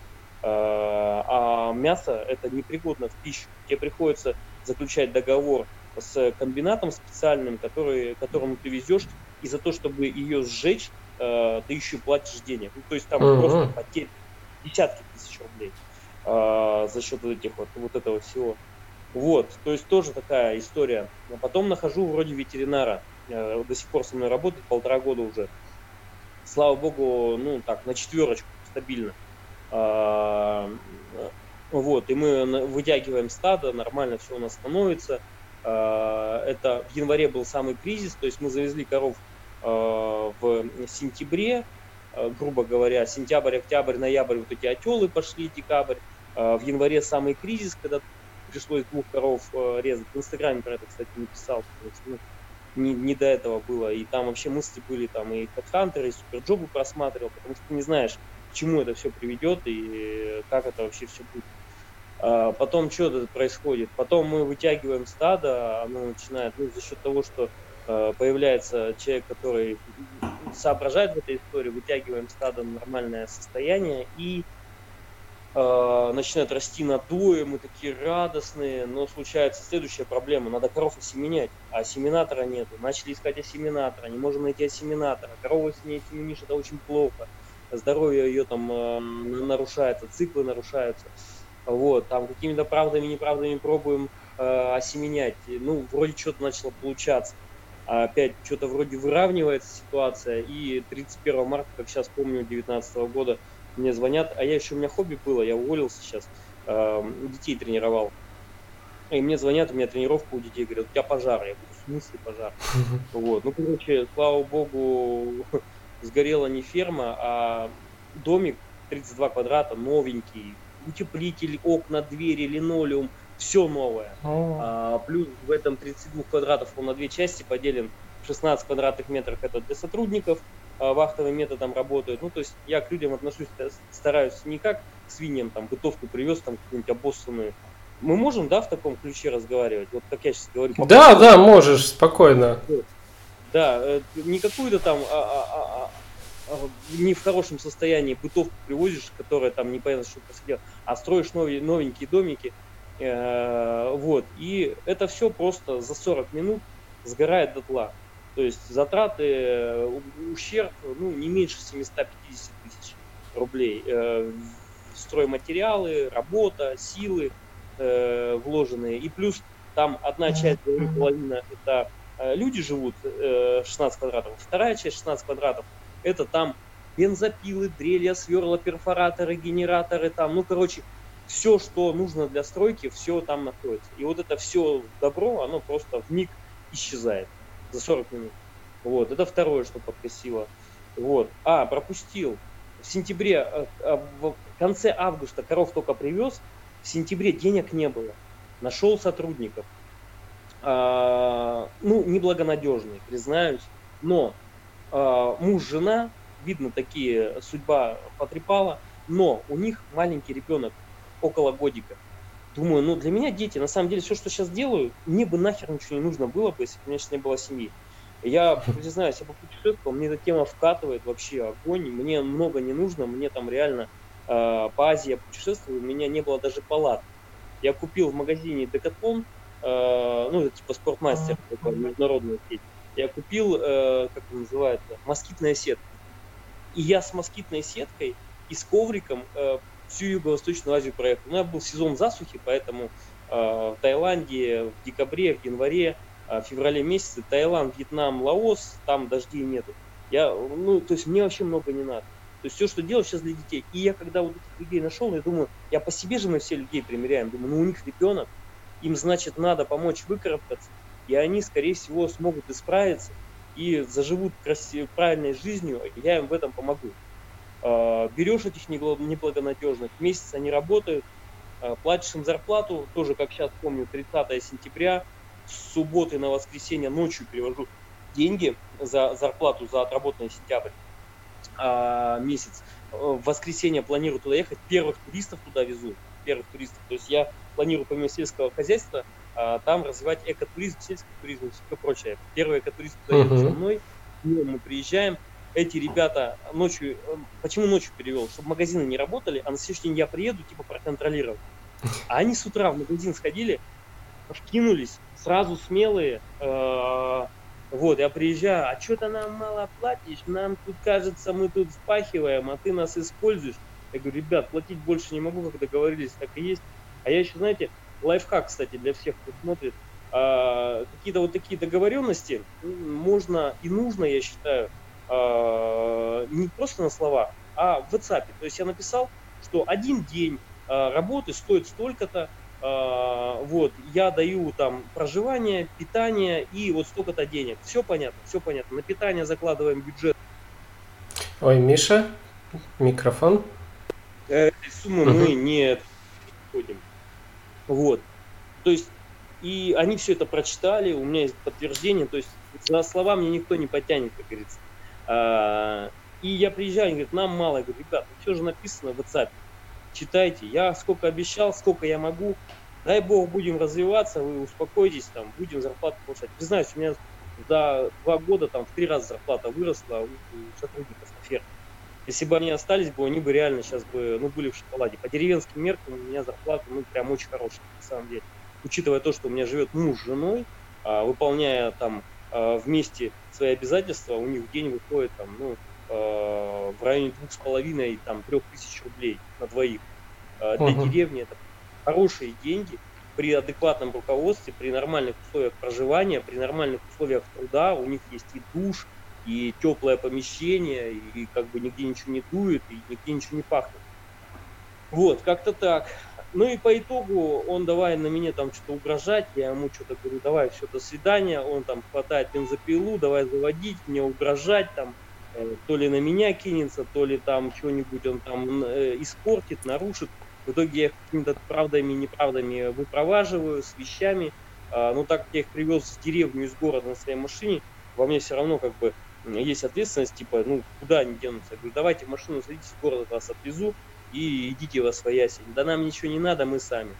а мясо это непригодно в пищу. Тебе приходится заключать договор с комбинатом специальным, который, которому ты везешь, и за то, чтобы ее сжечь, э, ты еще платишь денег. Ну, то есть там uh-huh. просто потери десятки тысяч рублей за счет вот этих вот, вот этого всего. Вот, то есть тоже такая история. А потом нахожу вроде ветеринара, э, до сих пор со мной работает полтора года уже. Слава богу, ну так, на четверочку стабильно. Э, вот, и мы вытягиваем стадо, нормально все у нас становится. Э, это в январе был самый кризис, то есть мы завезли коров э, в сентябре, грубо говоря, сентябрь, октябрь, ноябрь, вот эти отелы пошли, декабрь. В январе самый кризис, когда пришлось двух коров резать. В Инстаграме про это, кстати, не писал, потому что ну, не, не до этого было. И там вообще мысли были, там и Headhunter, и Суперджобу просматривал, потому что ты не знаешь, к чему это все приведет и как это вообще все будет. А, потом что происходит? Потом мы вытягиваем стадо, оно начинает, ну, за счет того, что а, появляется человек, который соображает в этой истории, вытягиваем стадо на нормальное состояние и э, начинает расти надои, мы такие радостные, но случается следующая проблема, надо коров осеменять, а осеменатора нету, начали искать осеменатора, не можем найти осеменатора, корова с ней семенишь, это очень плохо, здоровье ее там э, нарушается, циклы нарушаются, вот, там какими-то правдами, неправдами пробуем э, осеменять. Ну, вроде что-то начало получаться. А опять что-то вроде выравнивается ситуация. И 31 марта, как сейчас помню, 2019 года, мне звонят. А я еще, у меня хобби было, я уволился сейчас, э, детей тренировал. И мне звонят, у меня тренировка у детей, говорят, у тебя пожар. Я говорю, в смысле пожар? Вот, ну, короче, слава богу, сгорела не ферма, а домик 32 квадрата, новенький, утеплитель, окна, двери, линолеум, все новое. А, плюс в этом 32 квадратов он на две части поделен, 16 квадратных метров это для сотрудников, а, вахтовым методом работают. Ну, то есть я к людям отношусь, стараюсь не как к свиньям, там, бытовку привез, там, какую-нибудь обоссанную. Мы можем, да, в таком ключе разговаривать? Вот как я сейчас говорю. Да, да, можешь, спокойно. Да, э, не какую-то там а, а, а, а, не в хорошем состоянии бытовку привозишь, которая там непонятно что посидел, а строишь новые, новенькие домики. Э, вот. И это все просто за 40 минут сгорает дотла. То есть затраты, э, ущерб ну, не меньше 750 тысяч рублей. Э, стройматериалы, работа, силы э, вложенные. И плюс там одна часть, половина это люди живут, э, 16 квадратов, вторая часть 16 квадратов, это там бензопилы, дрелья, сверла, перфораторы, генераторы, там, ну, короче, все, что нужно для стройки, все там находится. И вот это все добро, оно просто в миг исчезает за 40 минут. Вот, это второе, что подкосило. Вот. А, пропустил. В сентябре, э, э, в конце августа коров только привез, в сентябре денег не было. Нашел сотрудников. А, ну, неблагонадежные, признаюсь. Но а, муж, жена, видно, такие судьба потрепала, но у них маленький ребенок, около годика. Думаю, ну для меня дети, на самом деле, все, что сейчас делаю, мне бы нахер ничего не нужно было бы, если бы у меня сейчас не было семьи. Я признаюсь, я попутешествовал, мне эта тема вкатывает вообще огонь, мне много не нужно, мне там реально э, по Азии я путешествовал, у меня не было даже палат. Я купил в магазине Декатлон, э, ну, это типа спортмастер, такой международная сеть. Я купил, э, как это называется, москитная сетка. И я с москитной сеткой и с ковриком э, всю Юго-Восточную Азию проехал. У меня был сезон засухи, поэтому э, в Таиланде в декабре, в январе, э, в феврале месяце Таиланд, Вьетнам, Лаос, там дождей нету. Я, ну, то есть мне вообще много не надо. То есть все, что делаю сейчас для детей. И я когда вот этих людей нашел, я думаю, я по себе же мы все людей примеряем. Думаю, ну у них ребенок, им, значит, надо помочь выкарабкаться, и они, скорее всего, смогут исправиться и заживут красивой, правильной жизнью, я им в этом помогу. А, берешь этих неблагонадежных, месяц они работают, а, платишь им зарплату, тоже, как сейчас помню, 30 сентября, с субботы на воскресенье ночью перевожу деньги за зарплату за отработанный сентябрь а, месяц. В воскресенье планирую туда ехать, первых туристов туда везу, первых туристов. То есть я планирую помимо сельского хозяйства там развивать экотуризм, сельский туризм и все прочее. Первый экотурист туда едет uh-huh. со мной, мы приезжаем, эти ребята ночью, э, почему ночью перевел? Чтобы магазины не работали, а на следующий день я приеду, типа, проконтролировать. А они с утра в магазин сходили, вкинулись, сразу смелые, э, вот, я приезжаю, а что-то нам мало платишь, нам тут кажется, мы тут впахиваем, а ты нас используешь. Я говорю, ребят, платить больше не могу, как договорились, так и есть. А я еще, знаете, лайфхак, кстати, для всех, кто смотрит, э, какие-то вот такие договоренности можно и нужно, я считаю, не просто на словах, а в WhatsApp. То есть я написал, что один день э, работы стоит столько-то, э, вот, я даю там проживание, питание и вот столько-то денег. Все понятно, все понятно. На питание закладываем бюджет. Ой, Миша, микрофон. Э, суммы угу. мы не ходим. Вот. То есть, и они все это прочитали, у меня есть подтверждение, то есть за слова мне никто не потянет, как говорится. А, и я приезжаю, они говорят, нам мало. Я говорю, ребят, ну все же написано в WhatsApp. Читайте. Я сколько обещал, сколько я могу. Дай бог, будем развиваться, вы успокойтесь, там, будем зарплату повышать. Признаюсь, у меня за два года там в три раза зарплата выросла у сотрудников на ферме. Если бы они остались бы, они бы реально сейчас бы, ну, были в шоколаде. По деревенским меркам у меня зарплата, ну, прям очень хорошая, на самом деле. Учитывая то, что у меня живет муж с женой, а, выполняя там вместе свои обязательства, у них в день выходит там, ну, а, в районе двух с половиной, там, трех тысяч рублей на двоих. А, для uh-huh. деревни это хорошие деньги при адекватном руководстве, при нормальных условиях проживания, при нормальных условиях труда, у них есть и душ, и теплое помещение, и как бы нигде ничего не дует, и нигде ничего не пахнет. Вот, как-то так. Ну и по итогу он давай на меня там что-то угрожать, я ему что-то говорю, давай, все, до свидания, он там хватает бензопилу, давай заводить, мне угрожать там, э, то ли на меня кинется, то ли там что-нибудь он там э, испортит, нарушит. В итоге я их какими-то правдами, неправдами выпроваживаю с вещами. А, но так как я их привез в деревню из города на своей машине, во мне все равно как бы есть ответственность, типа, ну, куда они денутся? Я говорю, давайте машину садитесь в город, вас отвезу и идите во свояси. Да нам ничего не надо, мы сами.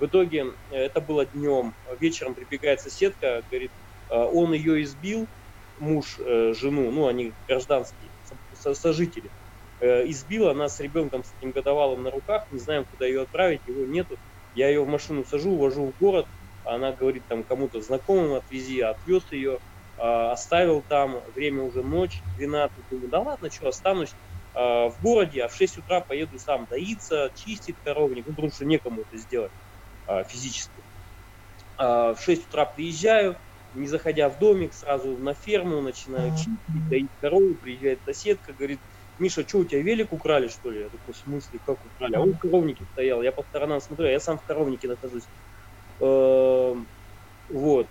В итоге э, это было днем. Вечером прибегает соседка, говорит, «А, он ее избил, муж э, жену, ну, они гражданские, сожители. Э, избила, она с ребенком с этим годовалым на руках, не знаем, куда ее отправить, его нету. Я ее в машину сажу, увожу в город, она говорит там кому-то знакомым отвези, отвез ее, э, оставил там, время уже ночь, 12, думаю, да ладно, что, останусь э, в городе, а в 6 утра поеду сам доиться, чистить коровник, ну, потому что некому это сделать э, физически. Э, в 6 утра приезжаю, не заходя в домик, сразу на ферму начинаю чистить, доить корову, приезжает соседка, говорит, Миша, что у тебя велик украли, что ли? Я такой, в смысле, как украли? А он в коровнике стоял, я по сторонам смотрю, а я сам в коровнике нахожусь. Эм, вот.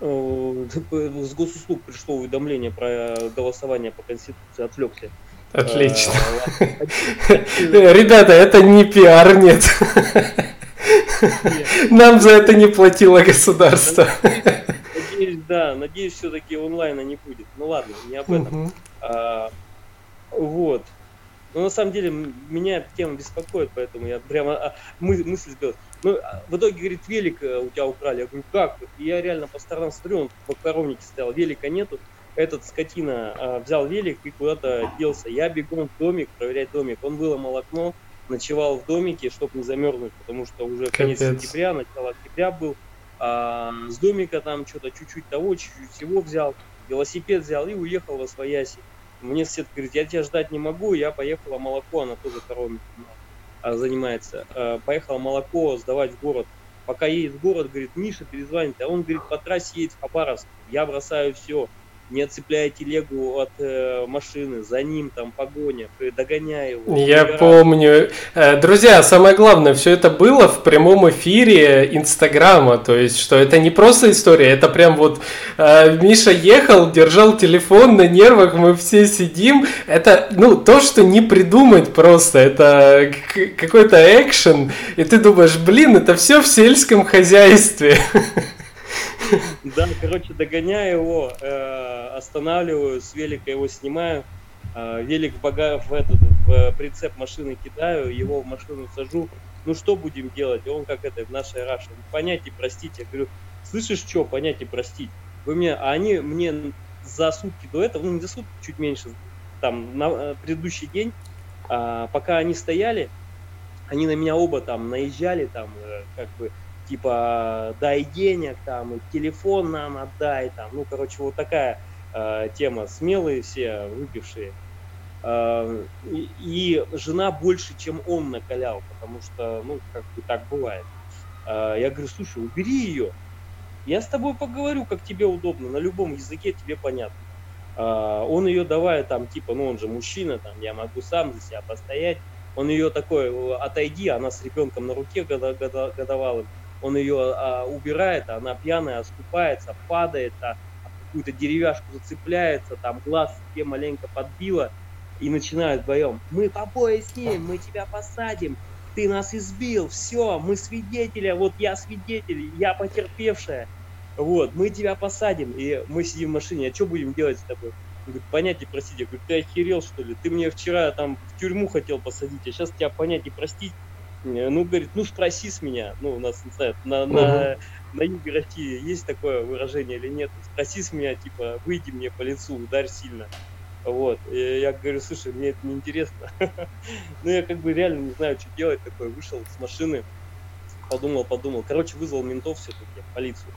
Э, с госуслуг пришло уведомление про голосование по Конституции, отвлекся. Отлично. Э, Ребята, это не пиар, нет. Нам за это не платило государство. Надеюсь, да, надеюсь, все-таки онлайна не будет. Ну ладно, не об этом. А, вот. Но на самом деле меня тема беспокоит, поэтому я прямо а, мы, мысль сделал. Ну, а, в итоге, говорит, велик э, у тебя украли. Я говорю, как? И я реально по сторонам смотрю, он в коровнике стоял, велика нету. Этот скотина а, взял велик и куда-то делся. Я бегом в домик, проверять домик. Он выломал окно, ночевал в домике, чтобы не замерзнуть, потому что уже конец сентября, начало октября был. А, с домика там что-то чуть-чуть того, чуть-чуть всего взял, велосипед взял и уехал во свояси. Мне сосед говорит, я тебя ждать не могу, я поехала молоко, она тоже коровами а, занимается. А, поехала молоко сдавать в город. Пока едет в город, говорит, Миша перезвонит, а он, говорит, по трассе едет в Хабаровск. Я бросаю все, не отцепляя телегу от э, машины, за ним там погоня, догоняя его. Я убираю. помню. Э, друзья, самое главное, все это было в прямом эфире Инстаграма, то есть, что это не просто история, это прям вот э, Миша ехал, держал телефон на нервах, мы все сидим, это, ну, то, что не придумать просто, это какой-то экшен, и ты думаешь, блин, это все в сельском хозяйстве. Да, короче, догоняю его, э, останавливаю, с велика его снимаю, э, велик в, бага... в, этот, в прицеп машины кидаю, его в машину сажу. Ну что будем делать? Он как это в нашей Раше. Понять и простить. Я говорю, слышишь, что понять и простить? Вы мне, а они мне за сутки до этого, ну не за сутки, чуть меньше, там, на э, предыдущий день, а, пока они стояли, они на меня оба там наезжали, там, как бы, типа дай денег, там, и телефон нам отдай, там, ну, короче, вот такая э, тема, смелые все, выпившие. Э, и, и жена больше, чем он накалял, потому что, ну, как бы так бывает. Э, я говорю, слушай, убери ее, я с тобой поговорю, как тебе удобно, на любом языке тебе понятно. Uh, он ее давай там, типа, ну он же мужчина, там, я могу сам за себя постоять. Он ее такой, отойди, она с ребенком на руке годовалым он ее а, убирает, а она пьяная, оступается, падает, а, какую-то деревяшку зацепляется, там глаз себе маленько подбило, и начинают вдвоем, мы побои с ним, мы тебя посадим, ты нас избил, все, мы свидетели, вот я свидетель, я потерпевшая, вот, мы тебя посадим, и мы сидим в машине, а что будем делать с тобой? Он говорит, понять и простить. Я говорю, ты охерел, что ли? Ты мне вчера там в тюрьму хотел посадить, а сейчас тебя понять и простить ну, говорит, ну спроси с меня. Ну, у нас, не знаю, на, угу. на, на юге России есть такое выражение или нет. Спроси с меня, типа, выйди мне по лицу, ударь сильно. Вот. И я говорю, слушай, мне это не интересно. ну, я как бы реально не знаю, что делать такое. Вышел с машины, подумал, подумал. Короче, вызвал ментов все-таки, полицию.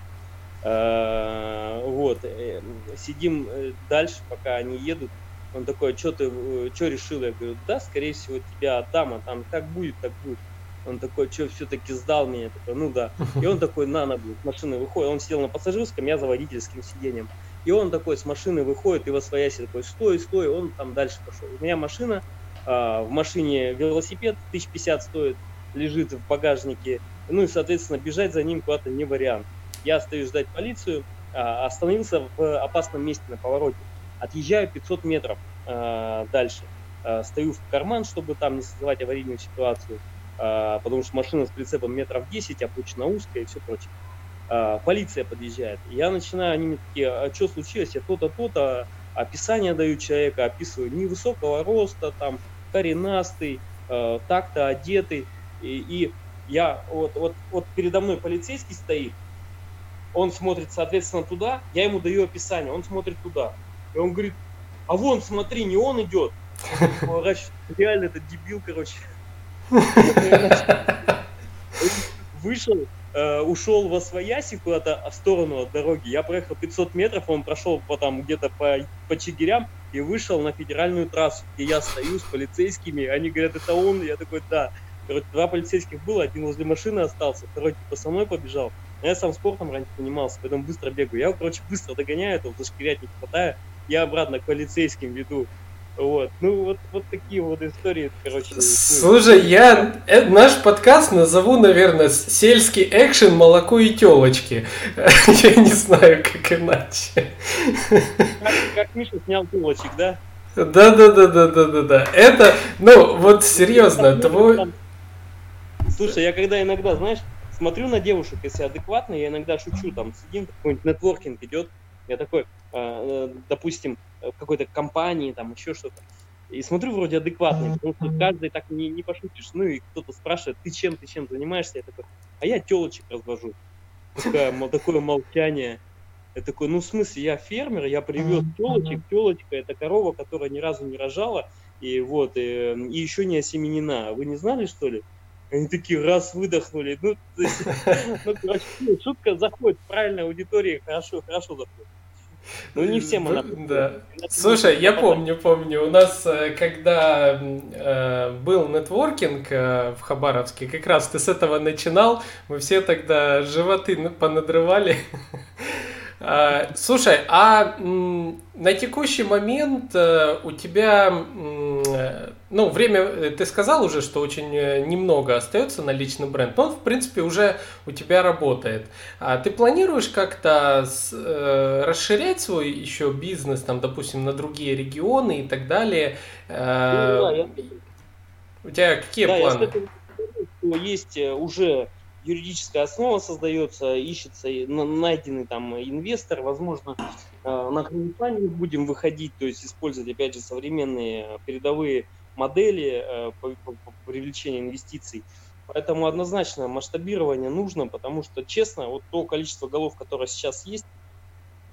А, вот. Э, сидим э, дальше, пока они едут. Он такой, что ты, э, что решил? Я говорю, да, скорее всего, тебя отдам, а там как будет, так будет. Он такой, что, все-таки сдал меня? Такой, ну да. И он такой, на, на, с машины выходит. Он сидел на пассажирском, я за водительским сиденьем. И он такой с машины выходит и во свояси такой, стой, стой, он там дальше пошел. У меня машина, а, в машине велосипед 1050 стоит, лежит в багажнике. Ну и, соответственно, бежать за ним куда-то не вариант. Я остаюсь ждать полицию, а, остановился в опасном месте на повороте. Отъезжаю 500 метров э, дальше. Э, стою в карман, чтобы там не создавать аварийную ситуацию, потому что машина с прицепом метров 10, обычно узкая и все прочее. Э, полиция подъезжает. Я начинаю, они мне такие, а что случилось? Я то-то, то-то, описание даю человека, описываю невысокого роста, там, коренастый, э, так-то одетый. И, и я, вот, вот, вот передо мной полицейский стоит, он смотрит, соответственно, туда, я ему даю описание, он смотрит туда. И он говорит, а вон, смотри, не он идет. Реально, это дебил, короче. Вышел, э, ушел во свояси куда-то в сторону от дороги. Я проехал 500 метров, он прошел потом где-то по, по Чигирям и вышел на федеральную трассу, где я стою с полицейскими. Они говорят, это он. Я такой, да. Короче, два полицейских было, один возле машины остался, второй типа со мной побежал. Но я сам спортом раньше занимался, поэтому быстро бегаю. Я, короче, быстро догоняю, этого зашкирять не хватает. Я обратно к полицейским веду. Вот. Ну, вот, вот такие вот истории, короче. Слушай, я э, наш подкаст назову, наверное, сельский экшен, молоко и телочки. я не знаю, как иначе. Как, как Миша снял телочек, да? Да, да, да, да, да, да, да. Это, ну, вот серьезно, твой. Слушай, я когда иногда, знаешь, смотрю на девушек, если адекватно, я иногда шучу, там сидим, какой-нибудь нетворкинг идет, я такой, а, э, допустим, в какой-то компании, там еще что-то, и смотрю вроде адекватный, потому что каждый так не, не пошутишь. Ну и кто-то спрашивает, ты чем, ты чем занимаешься? Я такой, а я телочек развожу. Такое, такое молчание. Я такой, ну в смысле, я фермер, я привез телочек, телочка это корова, которая ни разу не рожала, и вот, и, и еще не осеменена. Вы не знали, что ли? Они такие раз выдохнули. Ну, ну короче, ну, шутка заходит в правильной аудитории, хорошо, хорошо заходит. Ну, не всем она... Да. Слушай, я помню, помню. У нас, э, когда э, был нетворкинг э, в Хабаровске, как раз ты с этого начинал, мы все тогда животы понадрывали. А, слушай, а на текущий момент э, у тебя, ну, время, э, ты сказал уже, что очень немного остается на личный бренд, но он, в принципе, уже у тебя работает. А ты планируешь как-то расширять свой еще бизнес, там, допустим, на другие регионы и так далее? Ну, да, я... У тебя какие да, планы? Я есть уже юридическая основа создается, ищется найденный там инвестор, возможно, э, на краудфандинг будем выходить, то есть использовать, опять же, современные передовые модели э, привлечению инвестиций. Поэтому однозначно масштабирование нужно, потому что, честно, вот то количество голов, которое сейчас есть,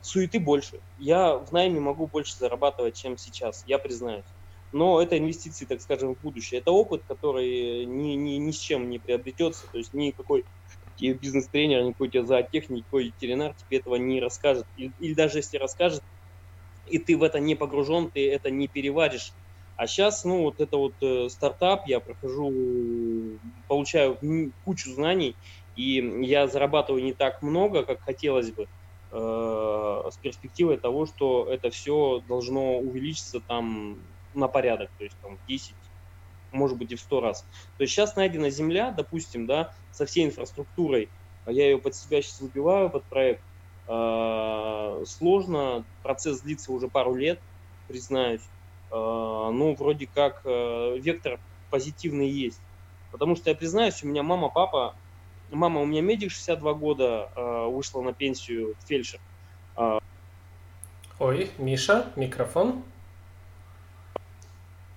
суеты больше. Я в найме могу больше зарабатывать, чем сейчас, я признаюсь но это инвестиции, так скажем, в будущее. Это опыт, который ни, ни, ни с чем не приобретется, то есть никакой бизнес-тренер, никакой тебе зоотехник, никакой ветеринар тебе этого не расскажет. Или, или даже если расскажет, и ты в это не погружен, ты это не переваришь. А сейчас, ну, вот это вот э, стартап, я прохожу, получаю кучу знаний, и я зарабатываю не так много, как хотелось бы, э, с перспективой того, что это все должно увеличиться там на порядок, то есть там 10, может быть и в 100 раз. То есть сейчас найдена земля, допустим, да, со всей инфраструктурой, а я ее под себя сейчас выбиваю, под проект, а, сложно, процесс длится уже пару лет, признаюсь, ну, вроде как вектор позитивный есть. Потому что я признаюсь, у меня мама, папа, мама у меня медик 62 года, вышла на пенсию фельдшер. Ой, Миша, микрофон.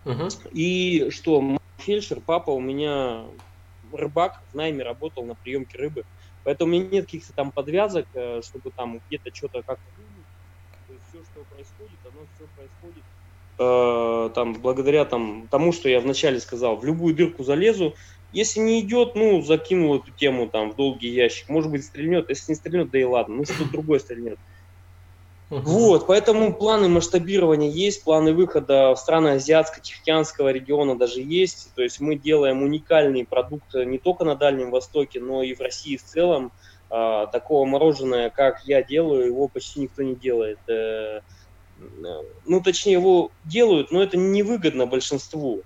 Угу. И что, фельдшер, папа у меня рыбак, в найме работал на приемке рыбы. Поэтому у меня нет каких-то там подвязок, э, чтобы там где-то что-то как-то... То есть все, что происходит, оно все происходит э, там, благодаря там, тому, что я вначале сказал, в любую дырку залезу. Если не идет, ну, закинул эту тему там в долгий ящик. Может быть, стрельнет. Если не стрельнет, да и ладно. Ну, что-то другое стрельнет. Вот, поэтому планы масштабирования есть, планы выхода в страны азиатско-тихоокеанского региона даже есть. То есть мы делаем уникальный продукт не только на Дальнем Востоке, но и в России в целом. А, такого мороженое, как я делаю, его почти никто не делает. Э, ну, точнее, его делают, но это невыгодно большинству.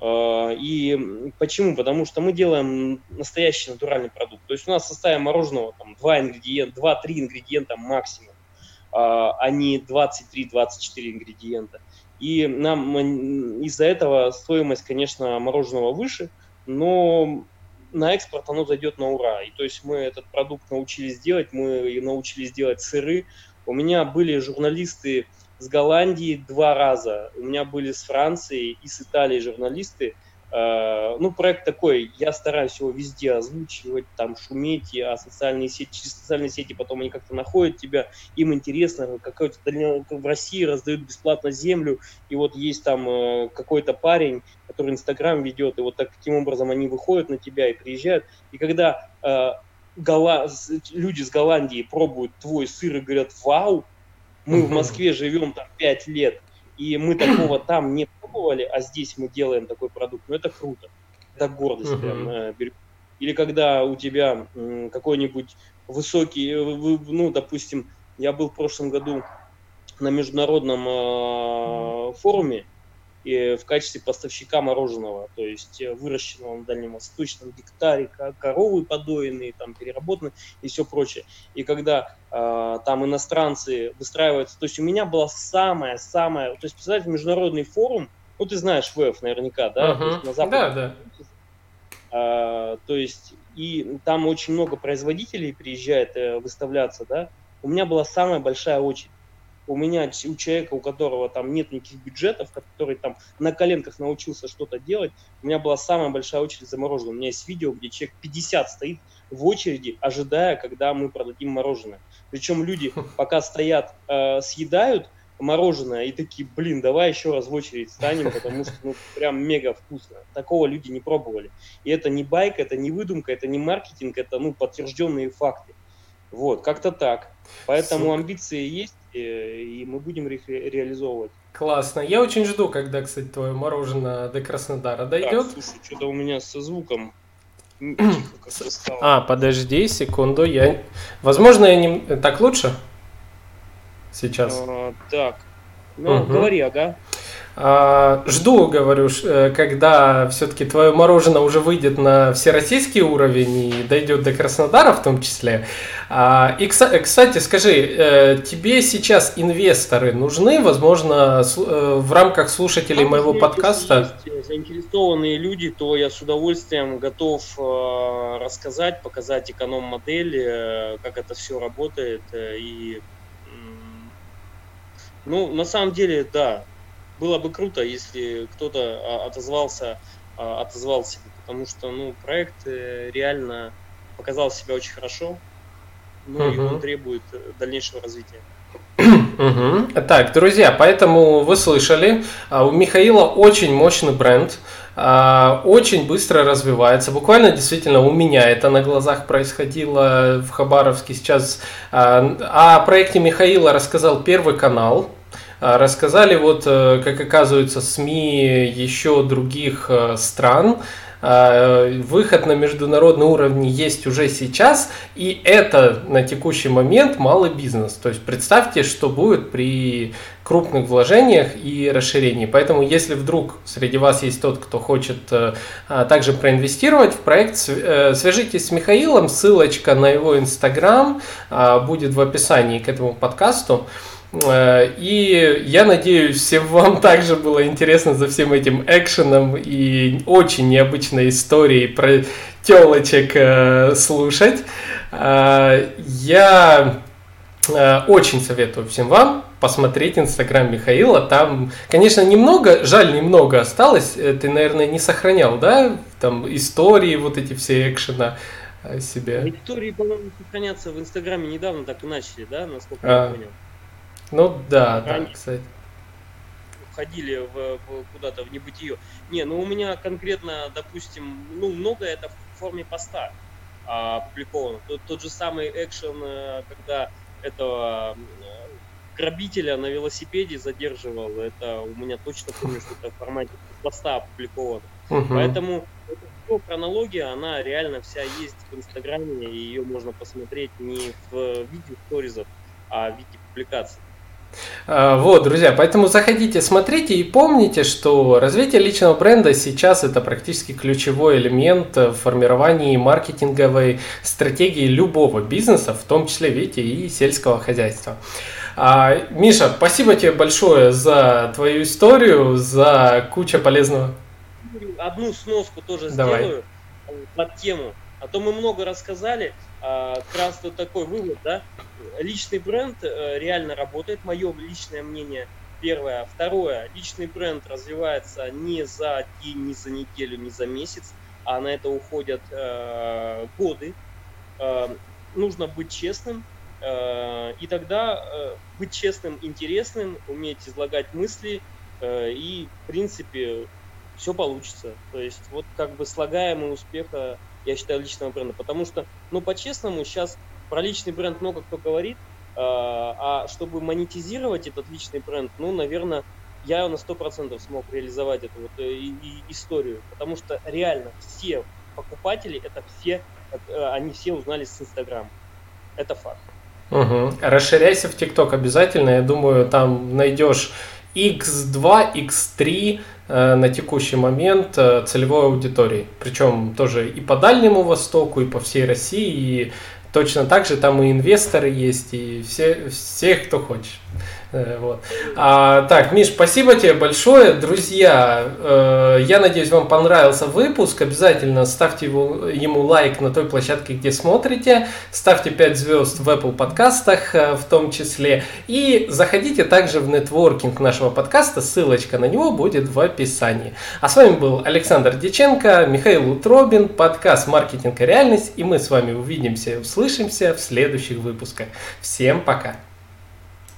А, и почему? Потому что мы делаем настоящий натуральный продукт. То есть у нас в составе мороженого там, 2 ингредиента, 2-3 ингредиента максимум. а не 23-24 ингредиента. И нам из-за этого стоимость, конечно, мороженого выше, но на экспорт оно зайдет на ура. И то есть мы этот продукт научились делать, мы научились делать сыры. У меня были журналисты с Голландии два раза, у меня были с Франции и с Италии журналисты – Э, ну, проект такой, я стараюсь его везде озвучивать, там шуметь, а социальные сети, через социальные сети потом они как-то находят тебя, им интересно, какой-то в России раздают бесплатно землю, и вот есть там э, какой-то парень, который Инстаграм ведет, и вот так, таким образом они выходят на тебя и приезжают, и когда э, Гола... люди с Голландии пробуют твой сыр и говорят, вау, мы в Москве живем там 5 лет, и мы такого там не пробовали, а здесь мы делаем такой продукт, ну это круто, это гордость прям. Э, или когда у тебя какой-нибудь высокий, э, ну, допустим, я был в прошлом году на международном э, форуме, в качестве поставщика мороженого, то есть э, выращенного на Дальнем Восточном гектаре, коровы подоенные, там переработанные и все прочее. И когда э, там иностранцы выстраиваются, то есть у меня была самая-самая, то есть представляете, международный форум, ну ты знаешь ВЭФ наверняка, да? Uh-huh. На Западе. Да, да. А, то есть и там очень много производителей приезжает э, выставляться, да. У меня была самая большая очередь у меня, у человека, у которого там нет никаких бюджетов, который там на коленках научился что-то делать, у меня была самая большая очередь за мороженое. У меня есть видео, где человек 50 стоит в очереди, ожидая, когда мы продадим мороженое. Причем люди пока стоят, э, съедают мороженое и такие, блин, давай еще раз в очередь станем, потому что ну прям мега вкусно. Такого люди не пробовали. И это не байк, это не выдумка, это не маркетинг, это ну подтвержденные факты. Вот, как-то так. Поэтому Супер. амбиции есть, и мы будем их реализовывать. Классно. Я очень жду, когда, кстати, твое мороженое до Краснодара дойдет. Так, слушай, что-то у меня со звуком а, подожди секунду, я... Возможно, я не... Так лучше? Сейчас. А, так, ну, угу. говори, ага. А, жду, говорю, э, когда все-таки твое мороженое уже выйдет на всероссийский уровень и дойдет до Краснодара в том числе. А, и, кстати, скажи, э, тебе сейчас инвесторы нужны, возможно, э, в рамках слушателей а моего подкаста? Есть заинтересованные люди, то я с удовольствием готов рассказать, показать эконом-модель, как это все работает. И, ну, на самом деле, да, было бы круто, если кто-то а, отозвался, а, отозвался, потому что ну, проект э, реально показал себя очень хорошо, ну угу. и он требует э, дальнейшего развития. Угу. Так, друзья, поэтому вы слышали, а, у Михаила очень мощный бренд, очень быстро развивается. Буквально действительно у меня это на глазах происходило в Хабаровске сейчас. О проекте Михаила рассказал Первый канал. А, рассказали вот, э, как оказывается, СМИ еще других э, стран, а, Выход на международный уровень есть уже сейчас, и это на текущий момент малый бизнес. То есть представьте, что будет при крупных вложениях и расширении. Поэтому, если вдруг среди вас есть тот, кто хочет э, а, также проинвестировать в проект, свяжитесь с Михаилом, ссылочка на его инстаграм будет в описании к этому подкасту. Э, и я надеюсь, всем вам также было интересно за всем этим экшеном и очень необычной историей про телочек э, слушать. Э, я очень советую всем вам посмотреть инстаграм Михаила. Там, конечно, немного, жаль, немного осталось. Ты, наверное, не сохранял, да? Там истории, вот эти все экшена себе. Истории, по-моему, сохранятся в инстаграме недавно так и начали, да, насколько а. я понял. Ну да, да, кстати. Входили в, в, куда-то в небытие. Не, ну у меня конкретно, допустим, ну много это в форме поста а, опубликовано. Тот, тот же самый экшен, э, когда этого э, грабителя на велосипеде задерживал, это у меня точно помню, что это в формате поста опубликовано. Угу. Поэтому эта хронология, она реально вся есть в Инстаграме, и ее можно посмотреть не в виде сторизов, а в виде публикаций. А, вот, друзья, поэтому заходите, смотрите и помните, что развитие личного бренда сейчас это практически ключевой элемент в формировании маркетинговой стратегии любого бизнеса, в том числе, видите, и сельского хозяйства. А, Миша, спасибо тебе большое за твою историю, за кучу полезного. Одну сноску тоже Давай. сделаю под тему. А то мы много рассказали, как раз вот такой вывод, да, личный бренд э, реально работает, мое личное мнение первое. Второе, личный бренд развивается не за день, не за неделю, не за месяц, а на это уходят э, годы. Э, нужно быть честным, и тогда быть честным, интересным, уметь излагать мысли, и, в принципе, все получится. То есть вот как бы слагаемый успеха, я считаю, личного бренда. Потому что, ну, по-честному, сейчас про личный бренд много кто говорит, а, а чтобы монетизировать этот личный бренд, ну, наверное, я на 100% смог реализовать эту вот э, и, и историю. Потому что реально все покупатели, это все, э, они все узнали с Инстаграма. Это факт. Угу. Расширяйся в ТикТок обязательно. Я думаю, там найдешь X2, X3 э, на текущий момент э, целевой аудитории. Причем тоже и по Дальнему Востоку, и по всей России. И точно так же там и инвесторы есть, и все, всех, кто хочет. Э, вот. А, так, Миш, спасибо тебе большое. Друзья, э, я надеюсь, вам понравился выпуск. Обязательно ставьте его, ему лайк на той площадке, где смотрите. Ставьте 5 звезд в Apple подкастах э, в том числе. И заходите также в нетворкинг нашего подкаста. Ссылочка на него будет в описании. А с вами был Александр Диченко, Михаил Утробин, подкаст «Маркетинг и реальность». И мы с вами увидимся и услышимся в следующих выпусках. Всем пока!